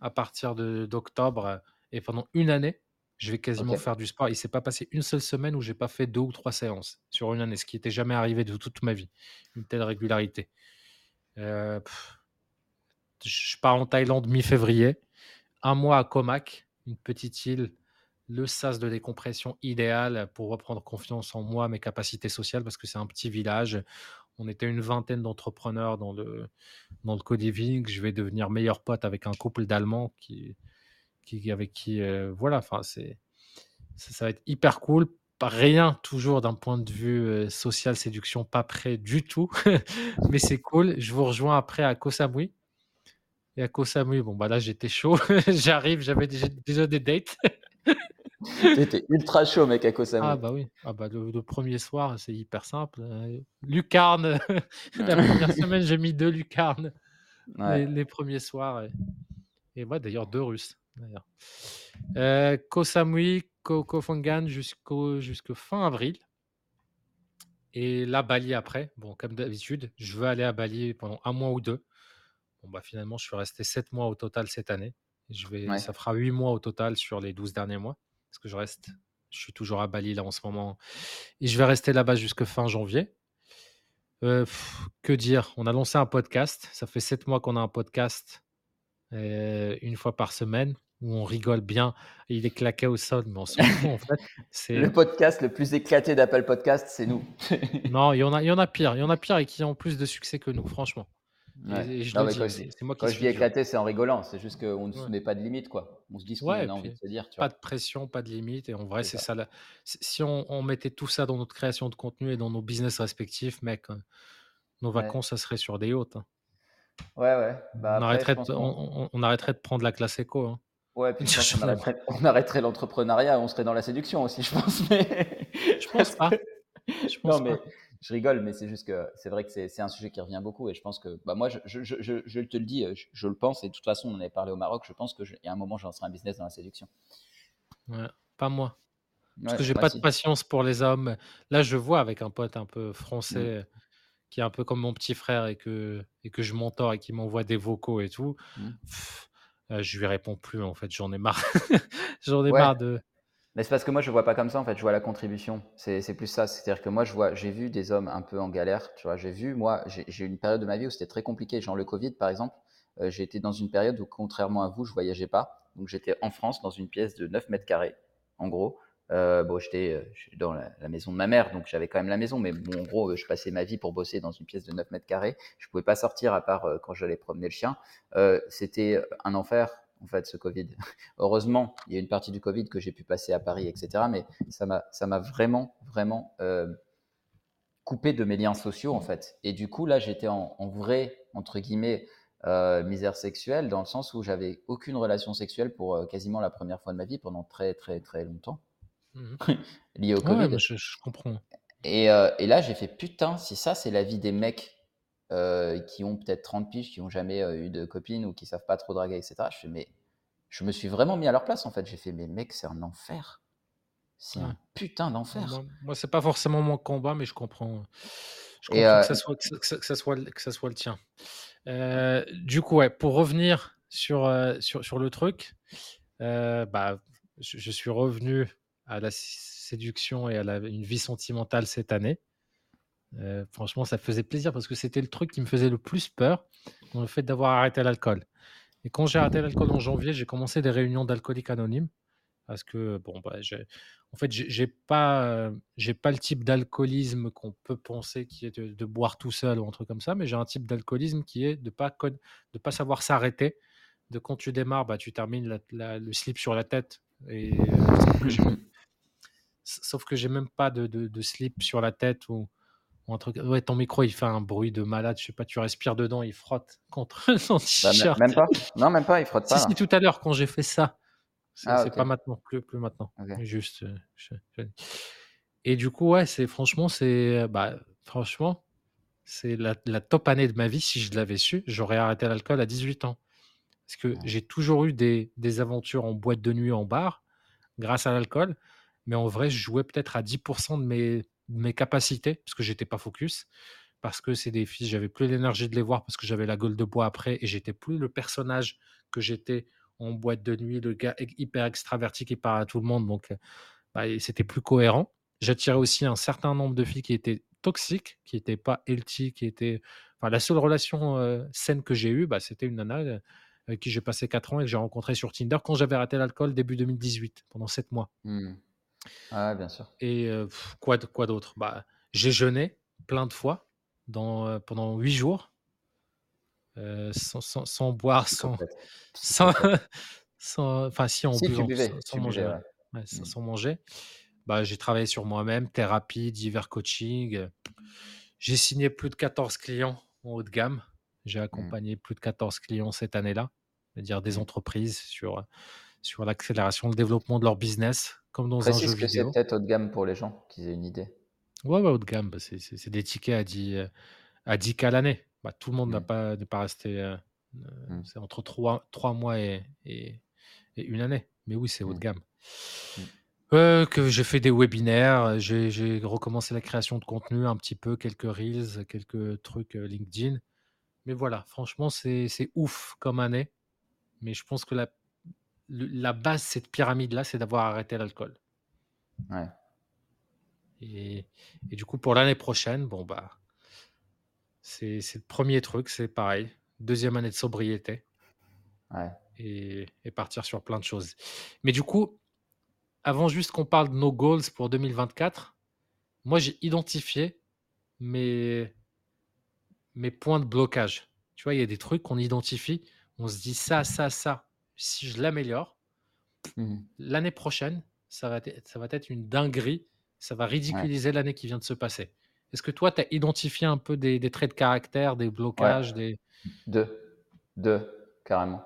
à partir de- d'octobre et pendant une année, je vais quasiment faire du sport. Il s'est pas passé une seule semaine où j'ai pas fait deux ou trois séances sur une année, ce qui n'était jamais arrivé de toute ma vie, une telle régularité. Euh, je pars en Thaïlande mi-février, un mois à Komak, une petite île, le sas de décompression idéal pour reprendre confiance en moi, mes capacités sociales, parce que c'est un petit village. On était une vingtaine d'entrepreneurs dans le, dans le co-living. Je vais devenir meilleur pote avec un couple d'Allemands qui, qui, avec qui, euh, voilà, enfin, c'est, ça, ça va être hyper cool. Rien, toujours d'un point de vue euh, social, séduction, pas prêt du tout, mais c'est cool. Je vous rejoins après à Koh Samui. Et à Koh Samui, bon, bah là, j'étais chaud. J'arrive, j'avais déjà, déjà des dates. T'étais ultra chaud, mec, à Koh Samui. Ah bah oui, ah bah le, le premier soir, c'est hyper simple. Euh, lucarne, la première semaine, j'ai mis deux lucarnes Ouais. les, les premiers soirs. Et, et ouais, d'ailleurs, deux Russes. D'ailleurs. Euh, Koh Samui, Koh, Koh Phangan jusqu'au fin avril. Et là, Bali après. Bon, comme d'habitude, je veux aller à Bali pendant un mois ou deux. Bon, bah finalement, je suis resté sept mois au total cette année. Je vais, Ouais. Ça fera huit mois au total sur les 12 derniers mois. Parce que je reste, je suis toujours à Bali là en ce moment. Et je vais rester là-bas jusque fin janvier. Euh, pff, que dire? On a lancé un podcast. Ça fait sept mois qu'on a un podcast euh, une fois par semaine où on rigole bien. Il est claqué au sol, mais on s'en fout en fait. C'est Le podcast le plus éclaté d'Apple Podcast, c'est nous. non, il y en a, il y en a pire. Il y en a pire et qui ont plus de succès que nous, franchement. Ouais. Et, je Non, dis, c'est moi qui Quand je dis éclaté, c'est en rigolant. C'est juste qu'on ne se Ouais. met pas de limite, quoi. On se dit ce qu'on Ouais, a envie de se dire. Tu pas vois. de pression, pas de limite. Et en vrai, C'est c'est ça. ça. la- si- on, on mettait tout ça dans notre création de contenu et dans nos business respectifs, mec, euh, nos vacances, ça serait sur des yachts. hein. Ouais, ouais. Bah, on, après, arrêterait je pense de, qu'on- on, on- on arrêterait de prendre la classe éco. hein. Ouais, puis je pense la- arrêterait, on arrêterait l'entrepreneuriat, on serait dans la séduction aussi, je pense. Mais... Je pense pas. Je pense non, mais pas. je rigole, mais c'est juste que c'est vrai que c'est un sujet qui revient beaucoup et je pense que, bah, moi, je, je, je, je- je te le dis, je, je le pense et de toute façon, on en avait parlé au Maroc, je pense qu'il y a un moment, je lancerai un business dans la séduction. Ouais, pas moi. Parce Ouais, que j'ai pas si. de patience pour les hommes. Là, je vois avec un pote un peu Mm. français euh, qui est un peu comme mon petit frère et que, et que je mentor et qui m'envoie des vocaux et tout. Mm. Pff, euh, je lui réponds plus en fait. J'en ai marre. J'en ai Ouais. marre de. Mais c'est parce que moi, je vois pas comme ça, en fait, je vois la contribution. C'est plus ça. C'est-à-dire que moi, je vois, j'ai vu des hommes un peu en galère, tu vois. J'ai vu, moi, j'ai j'ai eu une période de ma vie où c'était très compliqué. Genre le Covid, par exemple, euh, j'ai été dans une période où, contrairement à vous, je voyageais pas. Donc, j'étais en France, dans une pièce de 9 mètres carrés, en gros. Euh, bon, j'étais euh, dans la, maison de ma mère, donc j'avais quand même la maison. Mais bon, en gros, euh, je passais ma vie pour bosser dans une pièce de 9 mètres carrés. Je pouvais pas sortir à part euh, quand j'allais promener le chien. C'était un enfer, en fait, ce Covid. Heureusement, il y a une partie du Covid que j'ai pu passer à Paris, etc. Mais ça m'a, vraiment, vraiment coupé de mes liens sociaux, en fait. Et du coup, là, j'étais en, en vrai, entre guillemets, misère sexuelle, dans le sens où j'avais aucune relation sexuelle pour quasiment la première fois de ma vie pendant très, très, très longtemps, Mhm. lié au Ouais, Covid. mais je, je comprends. Et, euh, et là, j'ai fait putain, si ça, c'est la vie des mecs euh, qui ont peut-être 30 piges, qui ont jamais euh, eu de copine ou qui savent pas trop draguer, etc. Je fais, mais je me suis vraiment mis à leur place en fait. J'ai fait, mais mec, c'est un enfer. C'est Ouais. un putain d'enfer. Moi, moi c'est pas forcément mon combat, mais je comprends. Je comprends euh, que, ça soit, que, ça, que ça- que ça soit, le- que ça soit le tien. Euh, du coup, ouais, pour revenir sur, sur, sur le truc, euh, bah, je, je suis revenu à la séduction et à une vie sentimentale cette année. Euh, franchement, ça faisait plaisir parce que c'était le truc qui me faisait le plus peur le fait d'avoir arrêté l'alcool. Et quand j'ai arrêté l'alcool en janvier, j'ai commencé des réunions d'alcooliques anonymes parce que bon bah en fait j'ai pas pas le type d'alcoolisme qu'on peut penser qui est de, boire tout seul ou un truc comme ça mais j'ai un type d'alcoolisme qui est de pas de pas savoir s'arrêter de quand tu démarres bah tu termines le slip sur la tête et euh, sauf que j'ai même, pas de, de- de slip sur la tête ou ou un truc. Ouais, ton micro, il fait un bruit de malade. Je sais pas, tu respires dedans, il frotte contre ton Bah, t-shirt. même pas Non, même pas, il frotte Si, pas si, là. tout à l'heure, quand j'ai fait ça. C'est Ah, c'est ok. pas maintenant, plus, plus maintenant. Ok. Mais Juste. euh, je- je- Et du coup, ouais, c'est franchement, c'est. Bah, franchement, c'est la, la top année de ma vie. Si je l'avais su, j'aurais arrêté l'alcool à 18 ans. Parce que Ouais. j'ai toujours eu des, des aventures en boîte de nuit, en bar, grâce à l'alcool. Mais en vrai, je jouais peut-être à 10% de mes, mes capacités, parce que j'étais pas focus. Parce que c'est des filles, j'avais plus l'énergie de les voir parce que j'avais la gueule de bois après et j'étais plus le personnage que j'étais en boîte de nuit, le gars hyper extraverti qui parle à tout le monde. Donc, bah, c'était plus cohérent. J'attirais aussi un certain nombre de filles qui étaient toxiques, qui n'étaient pas healthy, qui étaient. Enfin, la seule relation euh, saine que j'ai eue, bah, c'était une nana euh, qui j'ai passé 4 ans et que j'ai rencontré sur Tinder quand j'avais arrêté l'alcool début 2018, pendant 7 mois. Hmm. Ouais, bien sûr. Et euh, pff, quoi, d- quoi d'autre? Bah, J'ai jeûné plein de fois dans, euh, pendant 8 jours, euh, sans, sans- sans boire, sans, Psychopathe. sans, Psychopathe. sans- enfin si en Si, tu buvant, buvais, sans, sans tu manger, buvais, ouais. ouais. Ouais, sans, sans manger. Bah, j'ai travaillé sur moi-même, thérapie, divers coaching. euh, J'ai signé plus de 14 clients en haut de gamme. J'ai Hmm. accompagné plus de 14 clients cette année-là, c'est-à-dire des Hmm. entreprises sur, sur l'accélération, le développement de leur business, comme dans un Précise jeu ce que c'est vidéo. peut-être haut de gamme pour les gens, qu'ils aient une idée. Ouais, ouais, haut de gamme, bah, c'est c'est- c'est des tickets à 10, euh, à 10K l'année. Bah, tout le monde n'a Hmm. pas, n'est pas resté. euh, euh, Hmm. c'est entre 3, mois et, et, et une année. Mais oui, c'est haut de Hmm. gamme. Euh, que j'ai fait des webinaires, j'ai j'ai recommencé la création de contenu un petit peu, quelques reels, quelques trucs euh, LinkedIn. Mais voilà, franchement, c'est c'est ouf comme année. Mais je pense que la, le- la base, cette pyramide-là, c'est d'avoir arrêté l'alcool. Ouais. Et, et du coup, pour l'année prochaine, bon, bah, c'est c'est le premier truc, c'est pareil. Deuxième année de sobriété Ouais. et, et partir sur plein de choses. Mais du coup, avant juste qu'on parle de nos goals pour 2024, moi, j'ai identifié mes, mes points de blocage. Tu vois, il y a des trucs qu'on identifie, on se dit ça, ça, ça. Si je l'améliore, Mhm. l'année prochaine, ça va, être, ça va être une dinguerie. Ça va Ouais. ridiculiser l'année qui vient de se passer. Est-ce que toi, tu as identifié un peu des, des traits de caractère, des Ouais. blocages, des... Deux. Deux, carrément.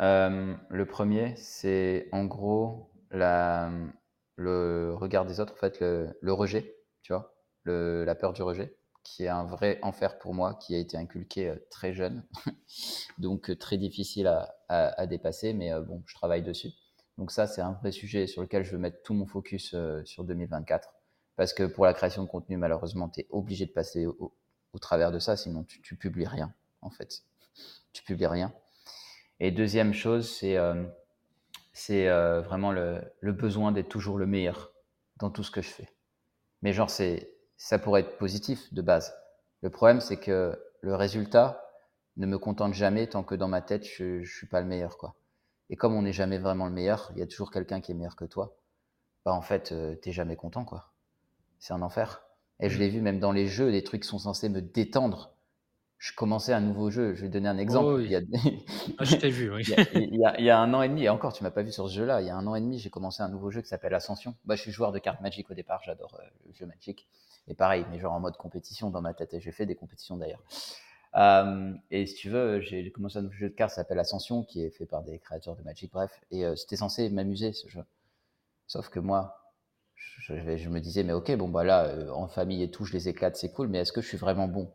Euh, le premier, c'est en gros la, le regard des autres, en fait, le, le rejet, tu vois, le, la peur du rejet, qui est un vrai enfer pour moi, qui a été inculqué euh, très jeune, donc euh, très difficile à, à, dépasser, mais euh, bon, je travaille dessus. Donc ça, c'est un vrai sujet sur lequel je veux mettre tout mon focus sur 2024, parce que pour la création de contenu, malheureusement, tu es obligé de passer au, travers de ça, sinon tu, tu publies rien, en fait. Tu publies rien. Et deuxième chose, c'est c'est euh, vraiment le, le besoin d'être toujours le meilleur dans tout ce que je fais. Mais genre, c'est ça pourrait être positif de base. Le problème, c'est que le résultat ne me contente jamais tant que dans ma tête, je, je suis pas le meilleur, quoi. Et comme on n'est jamais vraiment le meilleur, il y a toujours quelqu'un qui est meilleur que toi. Bah en fait, euh, t'es jamais content, quoi. C'est un enfer. Et je Mm. l'ai vu même dans les jeux, des trucs qui sont censés me détendre. Je commençais un nouveau jeu. Je vais donner un exemple. Oh Il y a, oui, ah, je t'ai vu, oui. il y a, il y a- il y a un an et demi, et encore, tu m'as pas vu sur ce jeu-là. Il y a un an et demi, j'ai commencé un nouveau jeu qui s'appelle Ascension. Bah, je suis joueur de cartes Magic au départ. J'adore euh, le jeu Magic. Et pareil, mais genre en mode compétition dans ma tête. Et j'ai fait des compétitions d'ailleurs. Euh, et si tu veux, j'ai commencé un nouveau jeu de cartes qui s'appelle Ascension, qui est fait par des créateurs de Magic, bref. Et euh, c'était censé m'amuser ce jeu. Sauf que moi, je, je- je me disais, mais ok, bon, bah là, en famille et tout, je les éclate, c'est cool, mais est-ce que je suis vraiment bon?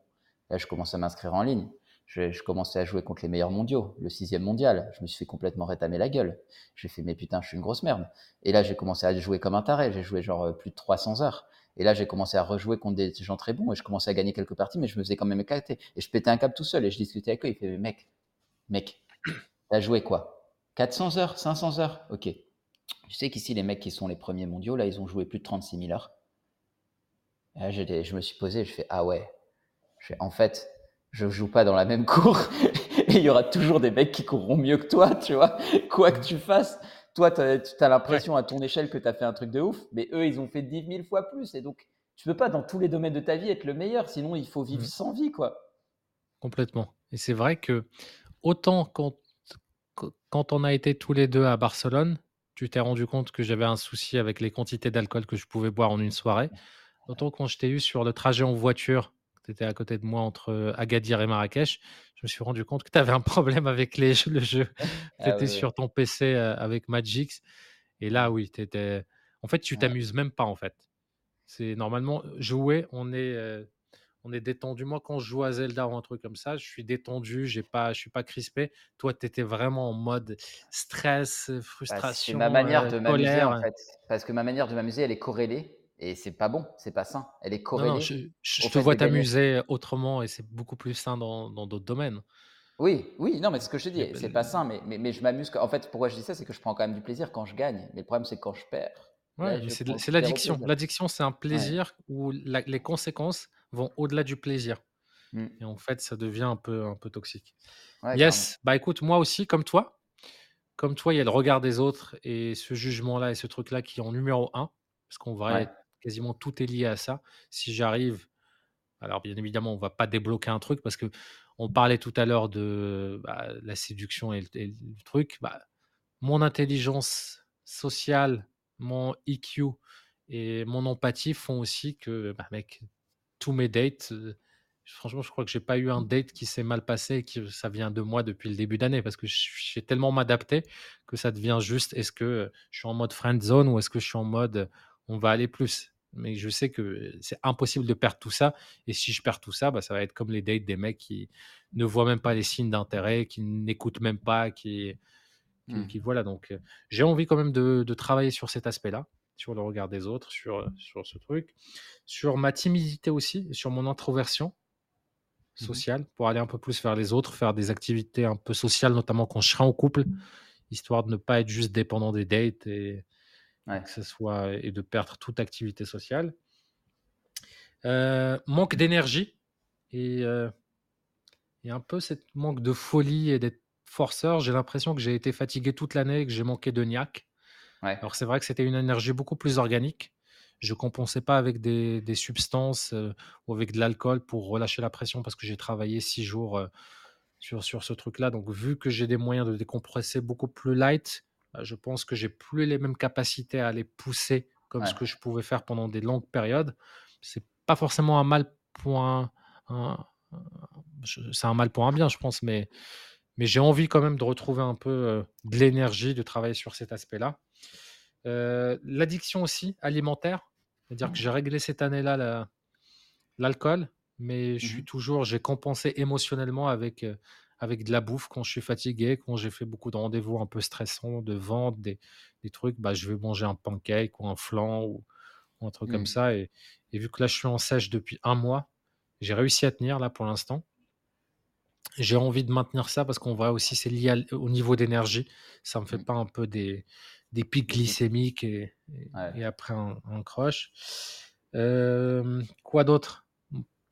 Là, je commence à m'inscrire en ligne. Je, je commençais à jouer contre les meilleurs mondiaux, le sixième mondial. Je me suis fait complètement rétamer la gueule. J'ai fait, mais putain, je suis une grosse merde. Et là, j'ai commencé à jouer comme un taré. J'ai joué genre euh, plus de 300 heures. Et là, j'ai commencé à rejouer contre des gens très bons et je commençais à gagner quelques parties, mais je me faisais quand même éclater. Et je pétais un câble tout seul et je discutais avec eux. Il fait, mais mec, mec, t'as joué quoi? 400 heures? 500 heures? Ok. Tu sais qu'ici, les mecs qui sont les premiers mondiaux, là, ils ont joué plus de 36 000 heures. Et là, je me suis posé je fais, ah ouais. Je fais, en fait, je joue pas dans la même cour et il y aura toujours des mecs qui courront mieux que toi, tu vois. Quoi que tu fasses, toi, tu as, l'impression à ton échelle que tu as fait un truc de ouf, mais eux, ils ont fait 10 000 fois plus. Et donc, tu peux pas dans tous les domaines de ta vie être le meilleur, sinon il faut vivre Mm. sans vie, quoi. Complètement. Et c'est vrai que autant quand, quand on a été tous les deux à Barcelone, tu t'es rendu compte que j'avais un souci avec les quantités d'alcool que je pouvais boire en une soirée. Autant quand je t'ai eu sur le trajet en voiture, tu étais à côté de moi entre Agadir et Marrakech, je me suis rendu compte que tu avais un problème avec les jeux, le jeu. Tu Ah étais ouais, ouais. sur ton PC avec Magix. Et là, oui, tu étais. En fait, tu Ouais. t'amuses même pas, en fait. C'est normalement jouer, on est, on est détendu. Moi, quand je joue à Zelda ou un truc comme ça, je suis détendu, j'ai pas, je suis pas crispé. Toi, tu étais vraiment en mode stress, Bah, c'est ma frustration, manière euh, de m'amuser en colère. fait, parce que ma manière de m'amuser, elle est corrélée et c'est pas bon, c'est pas sain. Elle est Non, non, corrélée je, te vois t'amuser autrement et c'est beaucoup plus sain dans dans d'autres domaines. Oui, oui, non, mais c'est ce que je te dis, c'est pas sain, mais, mais, mais je m'amuse. En fait, pourquoi je dis ça, c'est que je prends quand même du plaisir quand je gagne. Mais le problème, c'est quand je perds, Ouais, c'est l'addiction. L'addiction, c'est un Ouais. plaisir où la- les conséquences vont au-delà du plaisir. Mm. Et en fait, ça devient un peu, un peu toxique. Ouais, Yes, bah écoute, moi aussi, comme toi, comme toi, il y a le regard des autres et ce jugement-là et ce truc-là qui est en numéro un, parce vrai, Ouais. Quasiment tout est lié à ça. Si j'arrive, alors bien évidemment, on va pas débloquer un truc parce que on parlait tout à l'heure de bah, la séduction et le, et le truc. Bah, mon intelligence sociale, mon EQ et mon empathie font aussi que, bah, mec, tous mes dates, euh, franchement, je crois que j'ai pas eu un date qui s'est mal passé et que ça vient de moi depuis le début d'année parce que sais tellement m'adapter que ça devient juste est-ce que je suis en mode friend zone ou est-ce que je suis en mode on va aller plus? Mais je sais que c'est impossible de perdre tout ça. Et si je perds tout ça, bah, ça va être comme les dates des mecs qui ne voient même pas les signes d'intérêt, qui n'écoutent même pas, qui, qui, Mm. qui- voilà. Donc, j'ai envie quand même de, de travailler sur cet aspect-là, sur le regard des autres, sur, sur ce truc, sur ma timidité aussi, sur mon introversion Mhm. sociale, pour aller un peu plus vers les autres, faire des activités un peu sociales, notamment quand je serai en couple, histoire de ne pas être juste dépendant des dates et, Ouais. que ce soit et de perdre toute activité sociale. Euh, manque d'énergie et, euh, et un peu cette manque de folie et d'être forceur. J'ai l'impression que j'ai été fatigué toute l'année et que j'ai manqué de niaque. Ouais. Alors c'est vrai que c'était une énergie beaucoup plus organique. Je compensais pas avec des, des substances euh, ou avec de l'alcool pour relâcher la pression parce que j'ai travaillé six jours euh, sur, sur ce truc-là. Donc vu que j'ai des moyens de décompresser beaucoup plus light, je pense que j'ai plus les mêmes capacités à aller pousser comme ce que je pouvais faire pendant des longues périodes. C'est pas forcément un mal pour un, c'est un mal pour un bien, je pense, mais mais j'ai envie quand même de retrouver un peu euh, de l'énergie, de travailler sur cet aspect-là. Euh, L'addiction aussi alimentaire, c'est-à-dire que j'ai réglé cette année-là la- l'alcool, mais je suis Mhm. toujours, j'ai compensé émotionnellement avec, euh, avec de la bouffe quand je suis fatigué, quand j'ai fait beaucoup de rendez-vous un peu stressants, de vente, des, des trucs, bah, je vais manger un pancake ou un flan ou, ou un truc comme Mm. ça. Et, et vu que là, je suis en sèche depuis un mois, j'ai réussi à tenir là pour l'instant. J'ai envie de maintenir ça parce qu'on voit aussi c'est lié à- au niveau d'énergie. Ça me fait Mm. pas un peu des, pics Des pics. glycémiques et, et- Ouais. et après un, un crush. Euh, quoi d'autre?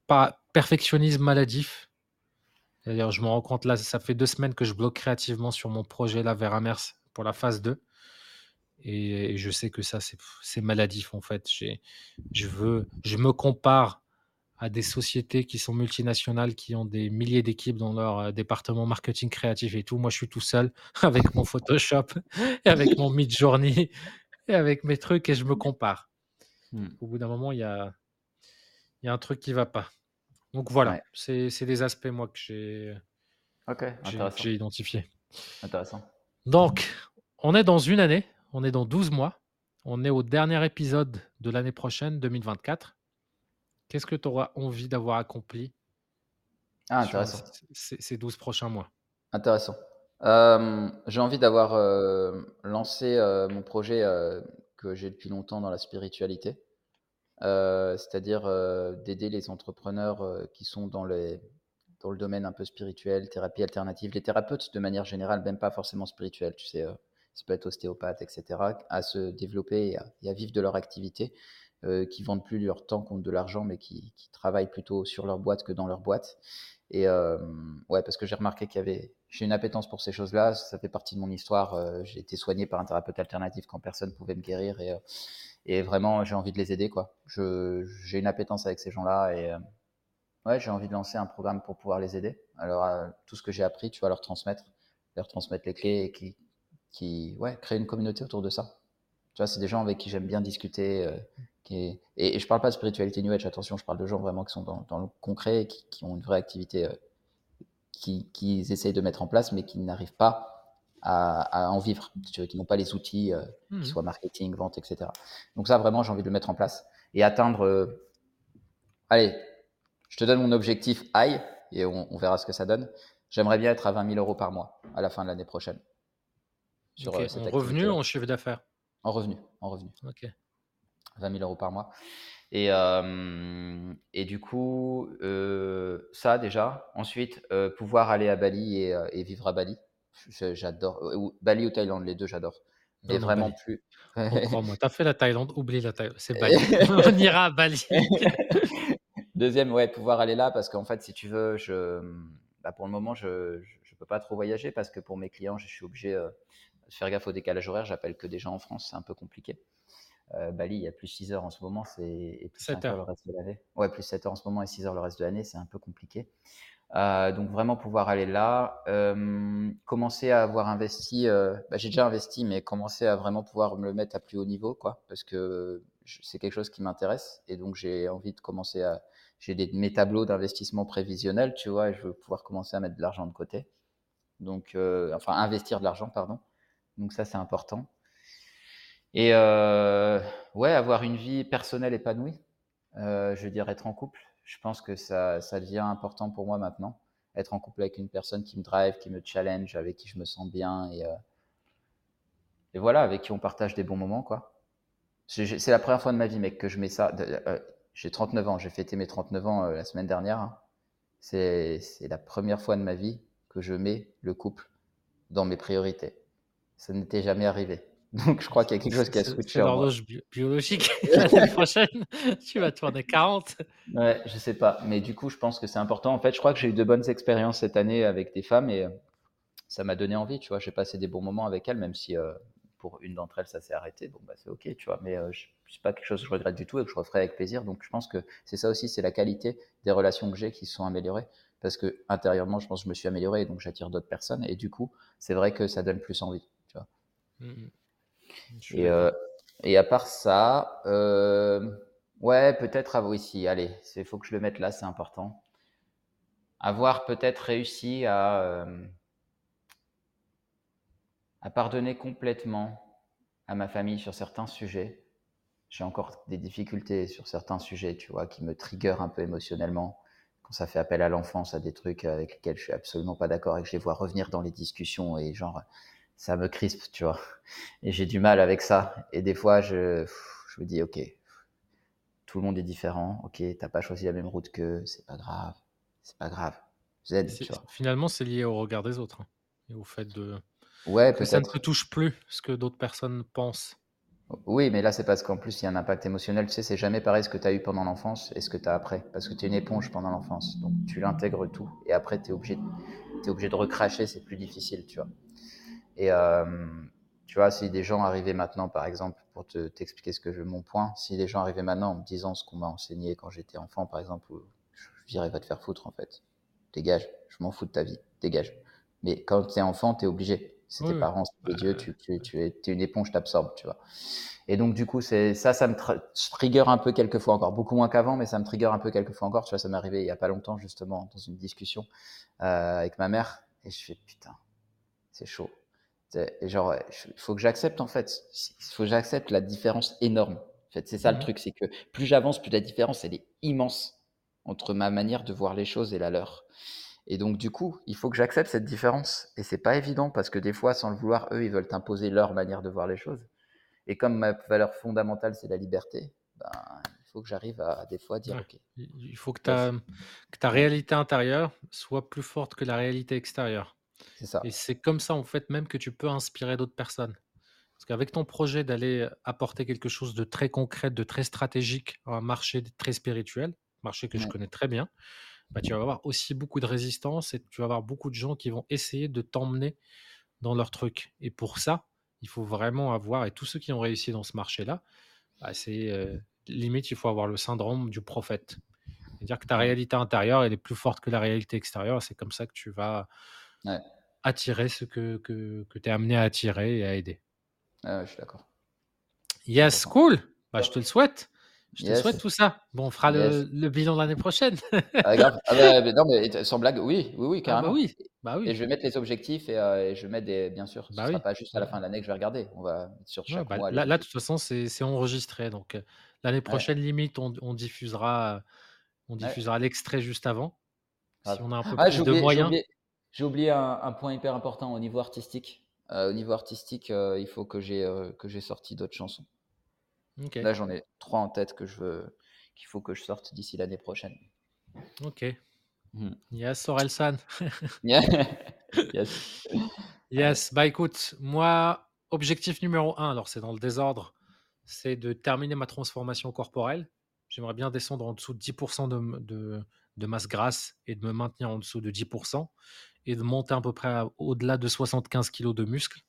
Pas perfectionnisme maladif. D'ailleurs, je me rends compte là, ça fait deux semaines que je bloque créativement sur mon projet là vers Amers pour la phase 2. Et, et je sais que ça, c'est maladif en fait. Je veux, je me compare à des sociétés qui sont multinationales, qui ont des milliers d'équipes dans leur euh, département marketing créatif et tout. Moi, je suis tout seul avec mon Photoshop et avec mon Midjourney et avec mes trucs et je me compare. Mm. Au bout d'un moment, il y a, y a un truc qui va pas. Donc voilà, Ouais. c'est des aspects moi que j'ai Ok, que j'ai- que intéressant. j'ai identifiés. Intéressant. Donc, on est dans une année, on est dans 12 mois, on est au dernier épisode de l'année prochaine, 2024. Qu'est-ce que tu auras envie d'avoir accompli Ah, intéressant. c- c- ces 12 prochains mois? Intéressant. Euh, j'ai envie d'avoir euh, lancé euh, mon projet que j'ai depuis longtemps dans la spiritualité, Euh, c'est-à-dire euh, d'aider les entrepreneurs euh, qui sont dans, les, dans le domaine un peu spirituel, thérapie alternative, les thérapeutes de manière générale, même pas forcément spirituels, tu sais, ça peut être ostéopathe, etc., à se développer et à, vivre de leur activité, qui vendent plus leur temps contre de l'argent, mais qui, qui travaillent plutôt sur leur boîte que dans leur boîte. Et ouais, parce que j'ai remarqué qu'il y avait, j'ai une appétence pour ces choses-là, ça fait partie de mon histoire. j'ai été soigné par un thérapeute alternatif quand personne pouvait me guérir et, et vraiment j'ai envie de les aider quoi. J'ai une appétence avec ces gens-là et euh, ouais, j'ai envie de lancer un programme pour pouvoir les aider. Alors euh, tout ce que j'ai appris, tu vas leur transmettre, leur transmettre les clés et qui, qui, ouais, créer une communauté autour de ça. Tu vois, c'est des gens avec qui j'aime bien discuter, euh, est... et, je parle pas de spiritualité New Age, attention, je parle de gens vraiment qui sont dans, dans le concret, qui, qui, ont une vraie activité euh, qu'ils qui essayent de mettre en place, mais qui n'arrivent pas à, à, en vivre, qui n'ont pas les outils, euh, mmh. qui soient marketing, vente, etc. Donc ça, vraiment, j'ai envie de le mettre en place et atteindre. Euh, allez, je te donne mon objectif high et on, on verra ce que ça donne. J'aimerais bien être à 20 000 euros par mois à la fin de l'année prochaine. Sur, okay. en revenu ou en chiffre d'affaires? En revenu, en revenu. Ok. 20 000 euros par mois. Et, euh, et du coup, euh, ça déjà. Ensuite, euh, pouvoir aller à Bali et, euh, et vivre à Bali. J'adore. Bali ou Thaïlande, les deux, j'adore. Mais non, vraiment Bali. plus. Crois-moi, t'as fait la Thaïlande, oublie la Thaïlande. C'est Bali. On ira à Bali. Deuxième, ouais, pouvoir aller là parce qu'en fait, si tu veux, je, bah pour le moment, je ne peux pas trop voyager parce que pour mes clients, je suis obligé de faire gaffe au décalage horaire. J'appelle que des gens en France, c'est un peu compliqué. Euh, Bali, il y a plus 6 heures en ce moment, c'est et plus 7 heures. le reste de l'année. Ouais, plus 7 heures en ce moment et 6 heures le reste de l'année, c'est un peu compliqué. Euh, donc vraiment pouvoir aller là, euh, commencer à avoir investi, euh, bah, j'ai déjà investi, mais commencer à vraiment pouvoir me le mettre à plus haut niveau, quoi, parce que c'est quelque chose qui m'intéresse et donc j'ai envie de commencer à, j'ai des mes tableaux d'investissement prévisionnel, tu vois, et je veux pouvoir commencer à mettre de l'argent de côté, donc euh, enfin investir de l'argent, pardon. Donc ça c'est important. Et euh, ouais, avoir une vie personnelle épanouie. Euh, je veux dire, être en couple. Je pense que ça, ça devient important pour moi maintenant. Être en couple avec une personne qui me drive, qui me challenge, avec qui je me sens bien et, euh, et voilà, avec qui on partage des bons moments, quoi. C'est la première fois de ma vie, mec, que je mets ça. Euh, j'ai 39 ans, j'ai fêté mes 39 ans euh, la semaine dernière. Hein. C'est la première fois de ma vie que je mets le couple dans mes priorités. Ça n'était jamais arrivé. Donc, je crois qu'il y a quelque chose qui a switché. C'est l'horloge biologique. L'année prochaine, tu vas tourner 40. Ouais, je sais pas. Mais du coup, je pense que c'est important. En fait, je crois que j'ai eu de bonnes expériences cette année avec des femmes et ça m'a donné envie. Tu vois, j'ai passé des bons moments avec elles, même si euh, pour une d'entre elles, ça s'est arrêté. Bon, bah, c'est OK, tu vois. Mais euh, c'est pas quelque chose que je regrette du tout et que je referai avec plaisir. Donc, je pense que c'est ça aussi, c'est la qualité des relations que j'ai qui se sont améliorées. Parce que intérieurement, je pense que je me suis amélioré et donc j'attire d'autres personnes. Et du coup, c'est vrai que ça donne plus envie. Tu vois. Mmh et, euh, et à part ça, euh, ouais, peut-être avoir ici. Allez, il faut que je le mette là, c'est important. Avoir peut-être réussi à, euh, à pardonner complètement à ma famille sur certains sujets. J'ai encore des difficultés sur certains sujets, tu vois, qui me trigger un peu émotionnellement quand ça fait appel à l'enfance, à des trucs avec lesquels je suis absolument pas d'accord et que je les vois revenir dans les discussions et genre, ça me crispe, tu vois. Et j'ai du mal avec ça. Et des fois, je, je me dis, ok, tout le monde est différent. Ok, t'as pas choisi la même route que, c'est pas grave, c'est pas grave. Z, tu vois. Finalement, c'est lié au regard des autres hein, et au fait de ouais, que ça ne te touche plus ce que d'autres personnes pensent. Oui, mais là, c'est parce qu'en plus, il y a un impact émotionnel. Tu sais, c'est jamais pareil ce que tu as eu pendant l'enfance et ce que tu as après. Parce que tu es une éponge pendant l'enfance. Donc, tu l'intègres tout. Et après, tu es, obligé, es obligé de recracher. C'est plus difficile, tu vois. Et euh, tu vois, si des gens arrivaient maintenant, par exemple, pour te t'expliquer ce que je mon point, si des gens arrivaient maintenant en me disant ce qu'on m'a enseigné quand j'étais enfant, par exemple, je dirais va te faire foutre en fait, dégage, je m'en fous de ta vie, dégage. Mais quand tu es enfant, tu es obligé. C'est tes parents, c'est tes dieux, tu, tu, tu, es, es une éponge, t'absorbes, tu vois. Et donc, du coup, c'est ça, ça me trigger un peu quelquefois encore, beaucoup moins qu'avant, mais ça me trigger un peu quelquefois encore. Tu vois, ça m'est arrivé il y a pas longtemps, justement, dans une discussion euh, avec ma mère, et je fais putain, c'est chaud. Et genre, il faut que j'accepte en fait. Il faut que j'accepte la différence énorme. En fait, c'est ça le mmh truc, c'est que plus j'avance, plus la différence elle est immense entre ma manière de voir les choses et la leur. Et donc du coup, il faut que j'accepte cette différence. Et c'est pas évident parce que des fois, sans le vouloir, eux, ils veulent imposer leur manière de voir les choses. Et comme ma valeur fondamentale, c'est la liberté, ben, il faut que j'arrive à, des fois dire, ok. Il faut que ta, que ta réalité intérieure soit plus forte que la réalité extérieure. C'est ça. Et c'est comme ça, en fait, même que tu peux inspirer d'autres personnes. Parce qu'avec ton projet d'aller apporter quelque chose de très concret, de très stratégique à un marché très spirituel, marché que je connais très bien, bah, tu vas avoir aussi beaucoup de résistance et tu vas avoir beaucoup de gens qui vont essayer de t'emmener dans leur truc. Et pour ça, il faut vraiment avoir, et tous ceux qui ont réussi dans ce marché-là, bah, c'est limite, il faut avoir le syndrome du prophète. C'est-à-dire que ta réalité intérieure, elle est plus forte que la réalité extérieure. C'est comme ça que tu vas attirer ce que, que, que tu es amené à attirer et à aider. Ah je suis d'accord. Yes, cool. Bah, je te le souhaite. Je te souhaite tout ça. Bon, on fera le, le, bilan l'année prochaine. ah, grave. Ah, bah, non, mais sans blague, oui, oui, oui, ah, carrément. bah oui. Bah oui. Et je vais mettre les objectifs et, euh, je vais mettre des, bien sûr, ce bah sera pas juste à la fin de l'année que je vais regarder. On va sur chaque bah, mois. Là, là, de toute façon, c'est enregistré. Donc, euh, l'année prochaine, limite, on, on, diffusera, on diffusera l'extrait juste avant. Si on a un peu ah, plus de moyens. J'ai oublié, un, point hyper important au niveau artistique. Euh, au niveau artistique, il faut que j'ai que j'ai sorti d'autres chansons. Là, j'en ai trois en tête que je veux, qu'il faut que je sorte d'ici l'année prochaine. Ok. Mmh. Yes, Orelsan. yes. Yes. Bah écoute, moi, objectif numéro un, alors c'est dans le désordre, c'est de terminer ma transformation corporelle. J'aimerais bien descendre en dessous de 10% de, de, de, masse grasse et de me maintenir en dessous de 10% et de monter à peu près au-delà de 75 kg de muscles.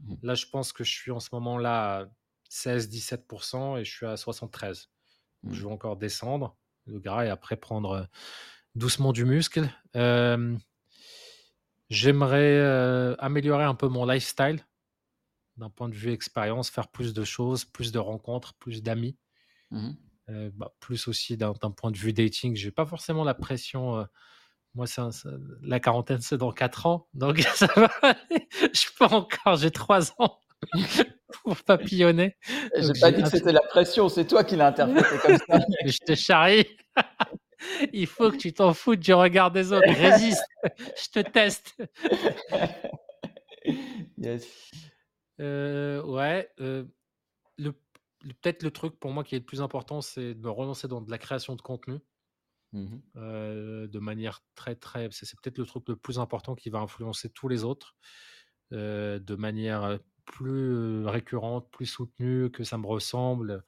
Mmh. Là, je pense que je suis en ce moment-là 16-17% et je suis à 73. Je mmh. vais encore descendre le gras et après prendre doucement du muscle. J'aimerais améliorer un peu mon lifestyle d'un point de vue expérience, faire plus de choses, plus de rencontres, plus d'amis. Mmh bah, plus aussi d'un point de vue dating. J'ai pas forcément la pression. Moi, la quarantaine, c'est dans 4 ans. Donc, ça va Je peux encore, j'ai 3 ans. pour papillonner. J'ai pas dit que c'était la pression, c'est toi qui l'as interprété comme ça. je te charrie. Il faut que tu t'en foutes du regard des autres. Résiste. je te teste. yes. Euh, ouais. Euh, Peut-être le truc pour moi qui est le plus important, c'est de me relancer dans de la création de contenu. Mmh euh, de manière très très c'est peut-être le truc le plus important qui va influencer tous les autres de manière plus récurrente, plus soutenue, que ça me ressemble.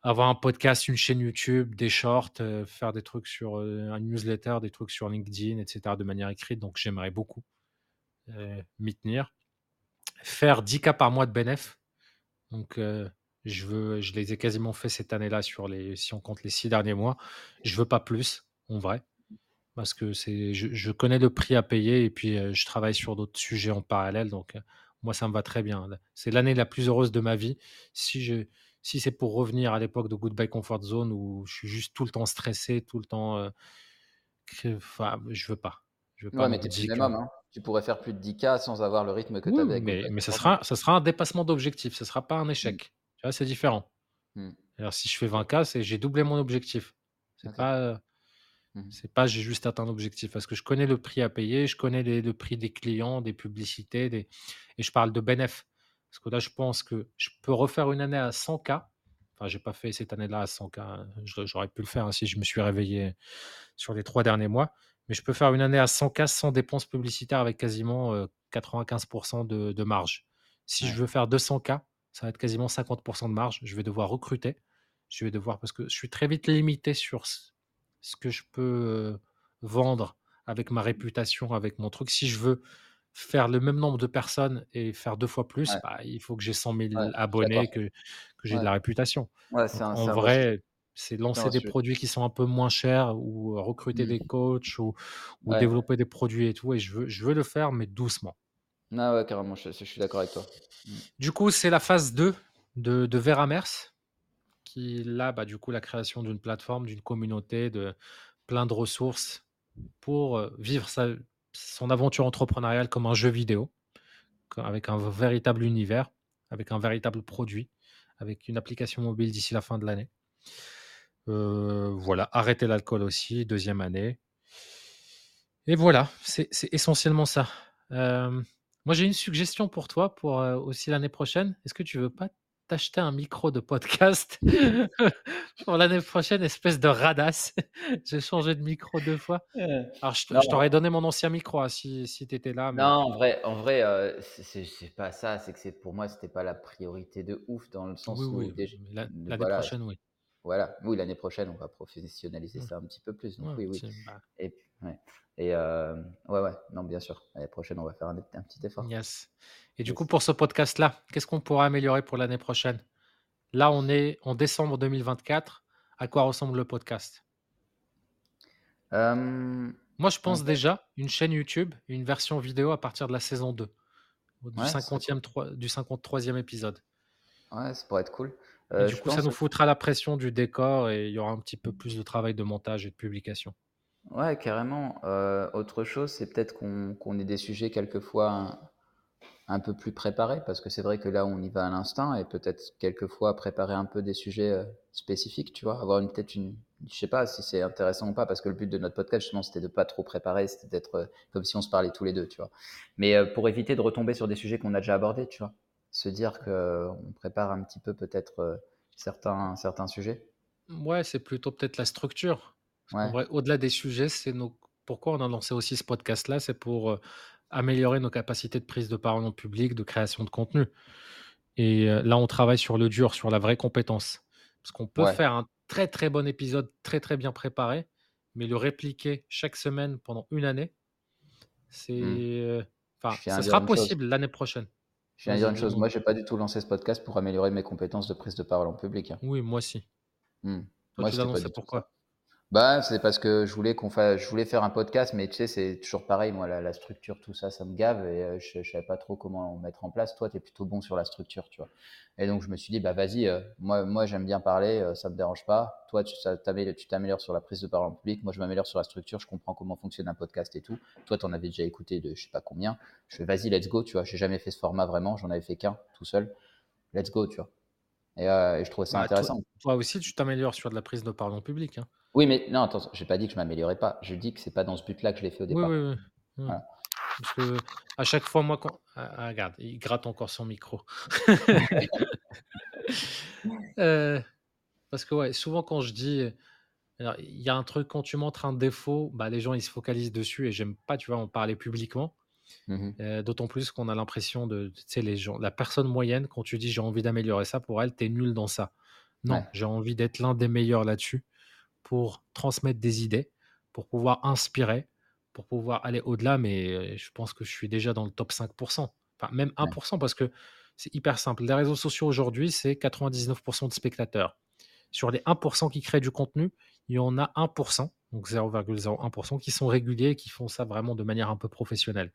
Avoir un podcast, une chaîne YouTube, des shorts, faire des trucs sur un newsletter, des trucs sur LinkedIn, etc. de manière écrite. Donc j'aimerais beaucoup m'y tenir. Faire 10 cas par mois de bénéf. Donc je veux, je les ai quasiment fait cette année-là sur les, si on compte les six derniers mois. Je veux pas plus, en vrai parce que c'est, je, je, connais le prix à payer et puis je travaille sur d'autres sujets en parallèle. Donc, moi, ça me va très bien. C'est l'année la plus heureuse de ma vie. Si, je, si c'est pour revenir à l'époque de Goodbye Comfort Zone où je suis juste tout le temps stressé, tout le temps. Euh, enfin, je veux pas. Je veux pas mais minimum. Hein. Tu pourrais faire plus de 10K sans avoir le rythme que tu avais. Mais, mais ça, sera, ça sera un dépassement d'objectif. Ce ne sera pas un mmh. échec. Vois, c'est différent. Mmh. Alors, si je fais 20K, c'est j'ai doublé mon objectif. C'est pas. Euh, Mmh. C'est pas j'ai juste atteint l'objectif parce que je connais le prix à payer, je connais le prix des clients, des publicités, des... et je parle de bénéf. Parce que là, je pense que je peux refaire une année à 100K. Enfin, j'ai pas fait cette année-là à 100K. Hein. J'aurais pu le faire hein, si je me suis réveillé sur les trois derniers mois. Mais je peux faire une année à 100K sans dépenses publicitaires avec quasiment 95% de, de, marge. Si je veux faire 200K, ça va être quasiment 50% de marge. Je vais devoir recruter. Je vais devoir, parce que je suis très vite limité sur ce que je peux vendre avec ma réputation, avec mon truc. Si je veux faire le même nombre de personnes et faire deux fois plus, bah, il faut que j'ai 100 000 abonnés, que, que j'ai de la réputation. en vrai, c'est lancer des produits qui sont un peu moins chers ou recruter mmh. des coachs ou, ou développer des produits et tout. Et je veux, je veux le faire, mais doucement. Ah ouais, carrément, je, suis d'accord avec toi. Mmh. Du coup, c'est la phase 2 de, de Veramers là, bah, du coup, la création d'une plateforme, d'une communauté, de plein de ressources pour vivre sa, son aventure entrepreneuriale comme un jeu vidéo, avec un véritable univers, avec un véritable produit, avec une application mobile d'ici la fin de l'année. voilà, arrêter l'alcool aussi, deuxième année. Et voilà, c'est essentiellement ça. Moi, j'ai une suggestion pour toi pour aussi l'année prochaine. Est-ce que tu veux pas t'acheter un micro de podcast pour l'année prochaine, espèce de radasse? J'ai changé de micro deux fois. Alors, je, t'aurais donné mon ancien micro hein, si, si tu étais là. Non, en vrai, en vrai euh, c'est pas ça. C'est que c'est pour moi, c'était pas la priorité de ouf dans le sens où. L'année prochaine, oui. Voilà, oui, l'année prochaine, on va professionnaliser mmh. ça un petit peu plus. Donc, oui, oui. Bah Et ouais. Et euh, ouais, ouais, non, bien sûr. L'année prochaine, on va faire un, petit effort. Yes. Et du coup, pour ce podcast-là, qu'est-ce qu'on pourra améliorer pour l'année prochaine? Là, on est en décembre 2024. À quoi ressemble le podcast? Moi, je pense déjà une chaîne YouTube, une version vidéo à partir de la saison 2, du, 50e, du 53e épisode. Ouais, ça pourrait être cool. Heu, du coup, ça nous foutra la pression du décor et il y aura un petit peu plus de travail de montage et de publication. Ouais, carrément. Heu, autre chose, c'est peut-être qu'on qu'on ait des sujets quelquefois un peu plus préparés parce que c'est vrai que là, on y va à l'instinct et peut-être quelquefois préparer un peu des sujets, heu, spécifiques, tu vois? Avoir peut-être une je sais pas si c'est intéressant ou pas parce que le but de notre podcast justement, c'était de pas trop préparer, c'était d'être, heu, comme si on se parlait tous les 2, tu vois? Mais, pour éviter de retomber sur des sujets qu'on a déjà abordés, tu vois? Se dire qu'on prépare un petit peu peut-être, certains certains sujets. Ouais, c'est plutôt peut-être la structure. Ouais. au-delà des sujets, c'est nos pourquoi on a lancé aussi ce podcast-là, c'est pour, heu, améliorer nos capacités de prise de parole en public, de création de contenu et heu, là, on travaille sur le dur, sur la vraie compétence. Parce qu'on peut Ouais. faire un très, très bon épisode, très, très bien préparé, mais le répliquer chaque semaine pendant une année, c'est, Mmh. Je enfin, ça sera possible l'année prochaine. Je viens de dire une chose. Moi, j'ai pas du tout lancé ce podcast pour améliorer mes compétences de prise de parole en public, hein. Oui, moi aussi. Mmh. Toi, Moi, tu l'as lancé pourquoi? Bah, c'est parce que je voulais qu'on fasse, je voulais faire un podcast, mais tu sais, c'est toujours pareil. Moi, la, la structure, tout ça, ça me gave et euh, je, je savais pas trop comment mettre en place. Toi, tu es plutôt bon sur la structure, tu vois. Et donc, je me suis dit, bah, vas-y, euh, moi, moi j'aime bien parler, euh, ça me dérange pas. Toi, tu ça t'améliores- tu t'améliores sur la prise de parole en public. Moi, je m'améliore sur la structure, je comprends comment fonctionne un podcast et tout. Toi, tu en avais déjà écouté de je sais pas combien. Je fais, vas-y, let's go, tu vois. J'ai jamais fait ce format vraiment, j'en avais fait qu'un tout seul. Let's go, tu vois. Et, euh, et je trouvais ça Bah, toi intéressant. toi aussi, tu t'améliores sur de la prise de parole en public, hein? Oui, mais non, attends, j'ai pas dit que je m'améliorais pas. Je dis que c'est pas dans ce but-là que je l'ai fait au Oui, oui, départ. oui. Mmh. Voilà. Parce que à chaque fois, moi, quand ah ah, regarde, il gratte encore son micro. Heu, parce que, ouais, souvent quand je dis, il y a un truc, quand tu montres un défaut, bah, les gens, ils se focalisent dessus et j'aime pas, tu vois, en parler publiquement. Mhm. Heu, d'autant plus qu'on a l'impression de tu sais, les gens la personne moyenne, quand tu dis: «J'ai envie d'améliorer ça», pour elle, tu es nul dans ça. Non, Ouais, j'ai envie d'être l'un des meilleurs là-dessus. Pour transmettre des idées, pour pouvoir inspirer, pour pouvoir aller au-delà, mais heu, je pense que je suis déjà dans le top 5% Enfin, même 1 ouais, parce que c'est hyper simple. Les réseaux sociaux aujourd'hui, c'est 99% de spectateurs. Sur les 1% qui créent du contenu, il y en a 1% donc 0,01% qui sont réguliers et qui font ça vraiment de manière un peu professionnelle.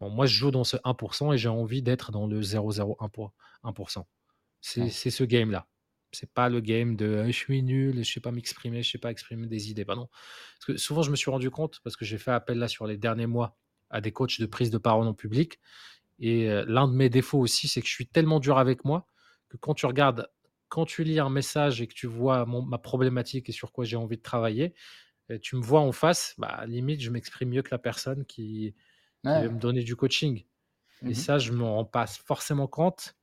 Bon, moi, je joue dans ce 1% et j'ai envie d'être dans le 0,01 1 c'est ouais. c'est ce game-là. C'est pas le game de, heu, je suis nul, je sais pas m'exprimer, je sais pas exprimer des idées. Non. Parce que souvent je me suis rendu compte, parce que j'ai fait appel là sur les derniers mois à des coachs de prise de parole en public et heu, l'un de mes défauts aussi, c'est que je suis tellement dur avec moi que quand tu regardes quand tu lis un message et que tu vois mon ma problématique et sur quoi j'ai envie de travailler, tu me vois en face, bah, limite je m'exprime mieux que la personne qui veut me donner du coaching et Mhm. ça, je m'en rends pas forcément compte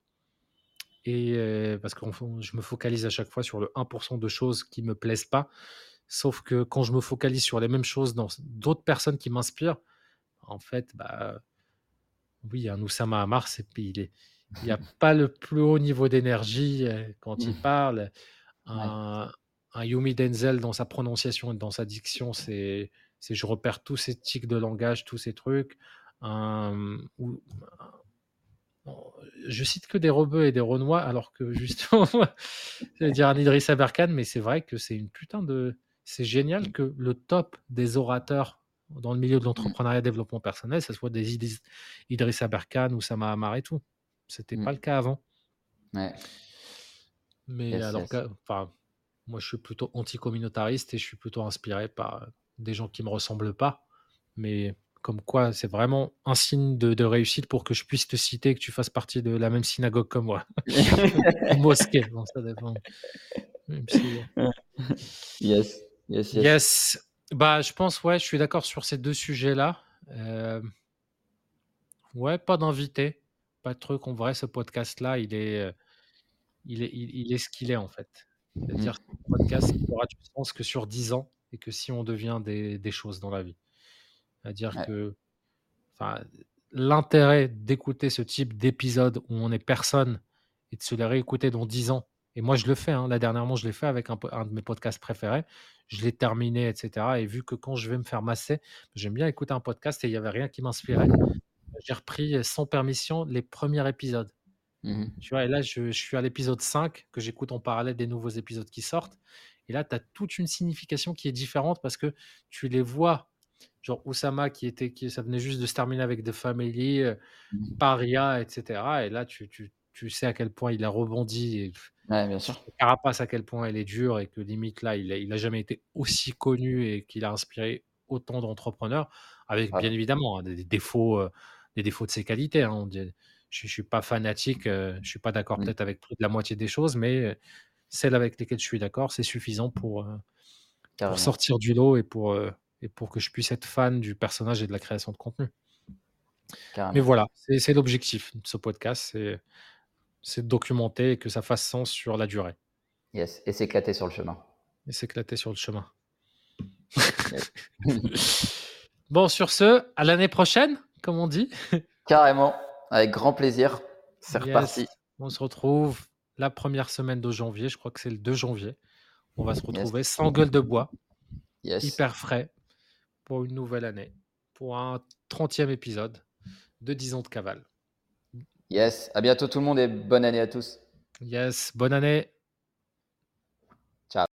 et heu, parce que je me focalise à chaque fois sur le 1% de choses qui me plaisent pas. Sauf que quand je me focalise sur les mêmes choses dans d'autres personnes qui m'inspirent, en fait, bah, oui, un Oussama Hamar, c'est il est il y a pas le plus haut niveau d'énergie, heu, quand il Mhm. parle. Ouais, Un Yumi Denzel dans sa prononciation et dans sa diction, c'est c'est je repère tous ces tics de langage, tous ces trucs. Un, mmh, je cite que des rebeux et des renois, alors que justement, j'allais dire un Idriss Aberkane, mais c'est vrai que c'est une putain de c'est génial que le top des orateurs dans le milieu de Mhm. l'entrepreneuriat et développement personnel, ça soit des Idriss Idriss Aberkane, Oussama Hamar et tout. C'était pas le cas avant. Ouais. Mais Yes, alors yes. que enfin, moi, je suis plutôt anticommunautariste et je suis plutôt inspiré par, des gens qui me ressemblent pas. Mais comme quoi, c'est vraiment un signe de de réussite pour que je puisse te citer, que tu fasses partie de la même synagogue que moi. Mosquée, bon ça dépend. Si, heu Yes, yes, yes. yes, bah, je pense, ouais, je suis d'accord sur ces 2 sujets-là. Hem, ouais, pas d'invité, pas de truc. En vrai, ce podcast-là, il est, heu, il est il il est ce qu'il est, en fait. C'est-à-dire, Mhm. c'est un podcast qui aura du sens que sur 10 ans et que si on devient des des choses dans la vie. C'est-à-dire Ouais. que, l'intérêt d'écouter ce type d'épisode où on est personne et de se les réécouter dans 10 ans et moi je le fais, hein, là dernièrement je l'ai fait avec un de mes podcasts préférés. Je l'ai terminé et cetera et vu que quand je vais me faire masser, j'aime bien écouter un podcast et il y avait rien qui m'inspirait, j'ai repris, sans permission les premiers épisodes. Mhm. Tu vois? Et là, je je suis à l'épisode 5 que j'écoute en parallèle des nouveaux épisodes qui sortent et là, tu as toute une signification qui est différente parce que tu les vois, genre Oussama qui était qui ça venait juste de se terminer avec The Family, heu, Mhm. Paria et cetera et là, tu tu tu sais à quel point il a rebondi et Ouais, bien sûr. Carapace, à quel point elle est dure et que limite là, il a il a jamais été aussi connu et qu'il a inspiré autant d'entrepreneurs avec Ouais. bien évidemment, hein, des des défauts, heu, des défauts de ses qualités, hein. On dit je je suis pas fanatique, heu, je suis pas d'accord Mmh. peut-être avec plus de la moitié des choses, mais celles avec lesquelles je suis d'accord, c'est suffisant pour, sortir du lot et pour, et pour que je puisse être fan du personnage et de la création de contenu. Mais voilà, c'est l'objectif de ce podcast, c'est de documenter et que ça fasse sens sur la durée. Yes et s'éclater sur le chemin. Et s'éclater sur le chemin. Bon, sur ce, à l'année prochaine, comme on dit. Carrément, avec grand plaisir. C'est Yes, reparti. on se retrouve la 1re semaine de janvier, je crois que c'est le 2 janvier. On va se Yes. retrouver sans gueule de bois, Yes. hyper frais pour une nouvelle année, pour un 30e épisode de 10 ans de cavale. Yes, à bientôt tout le monde et bonne année à tous. Yes, bonne année. Ciao.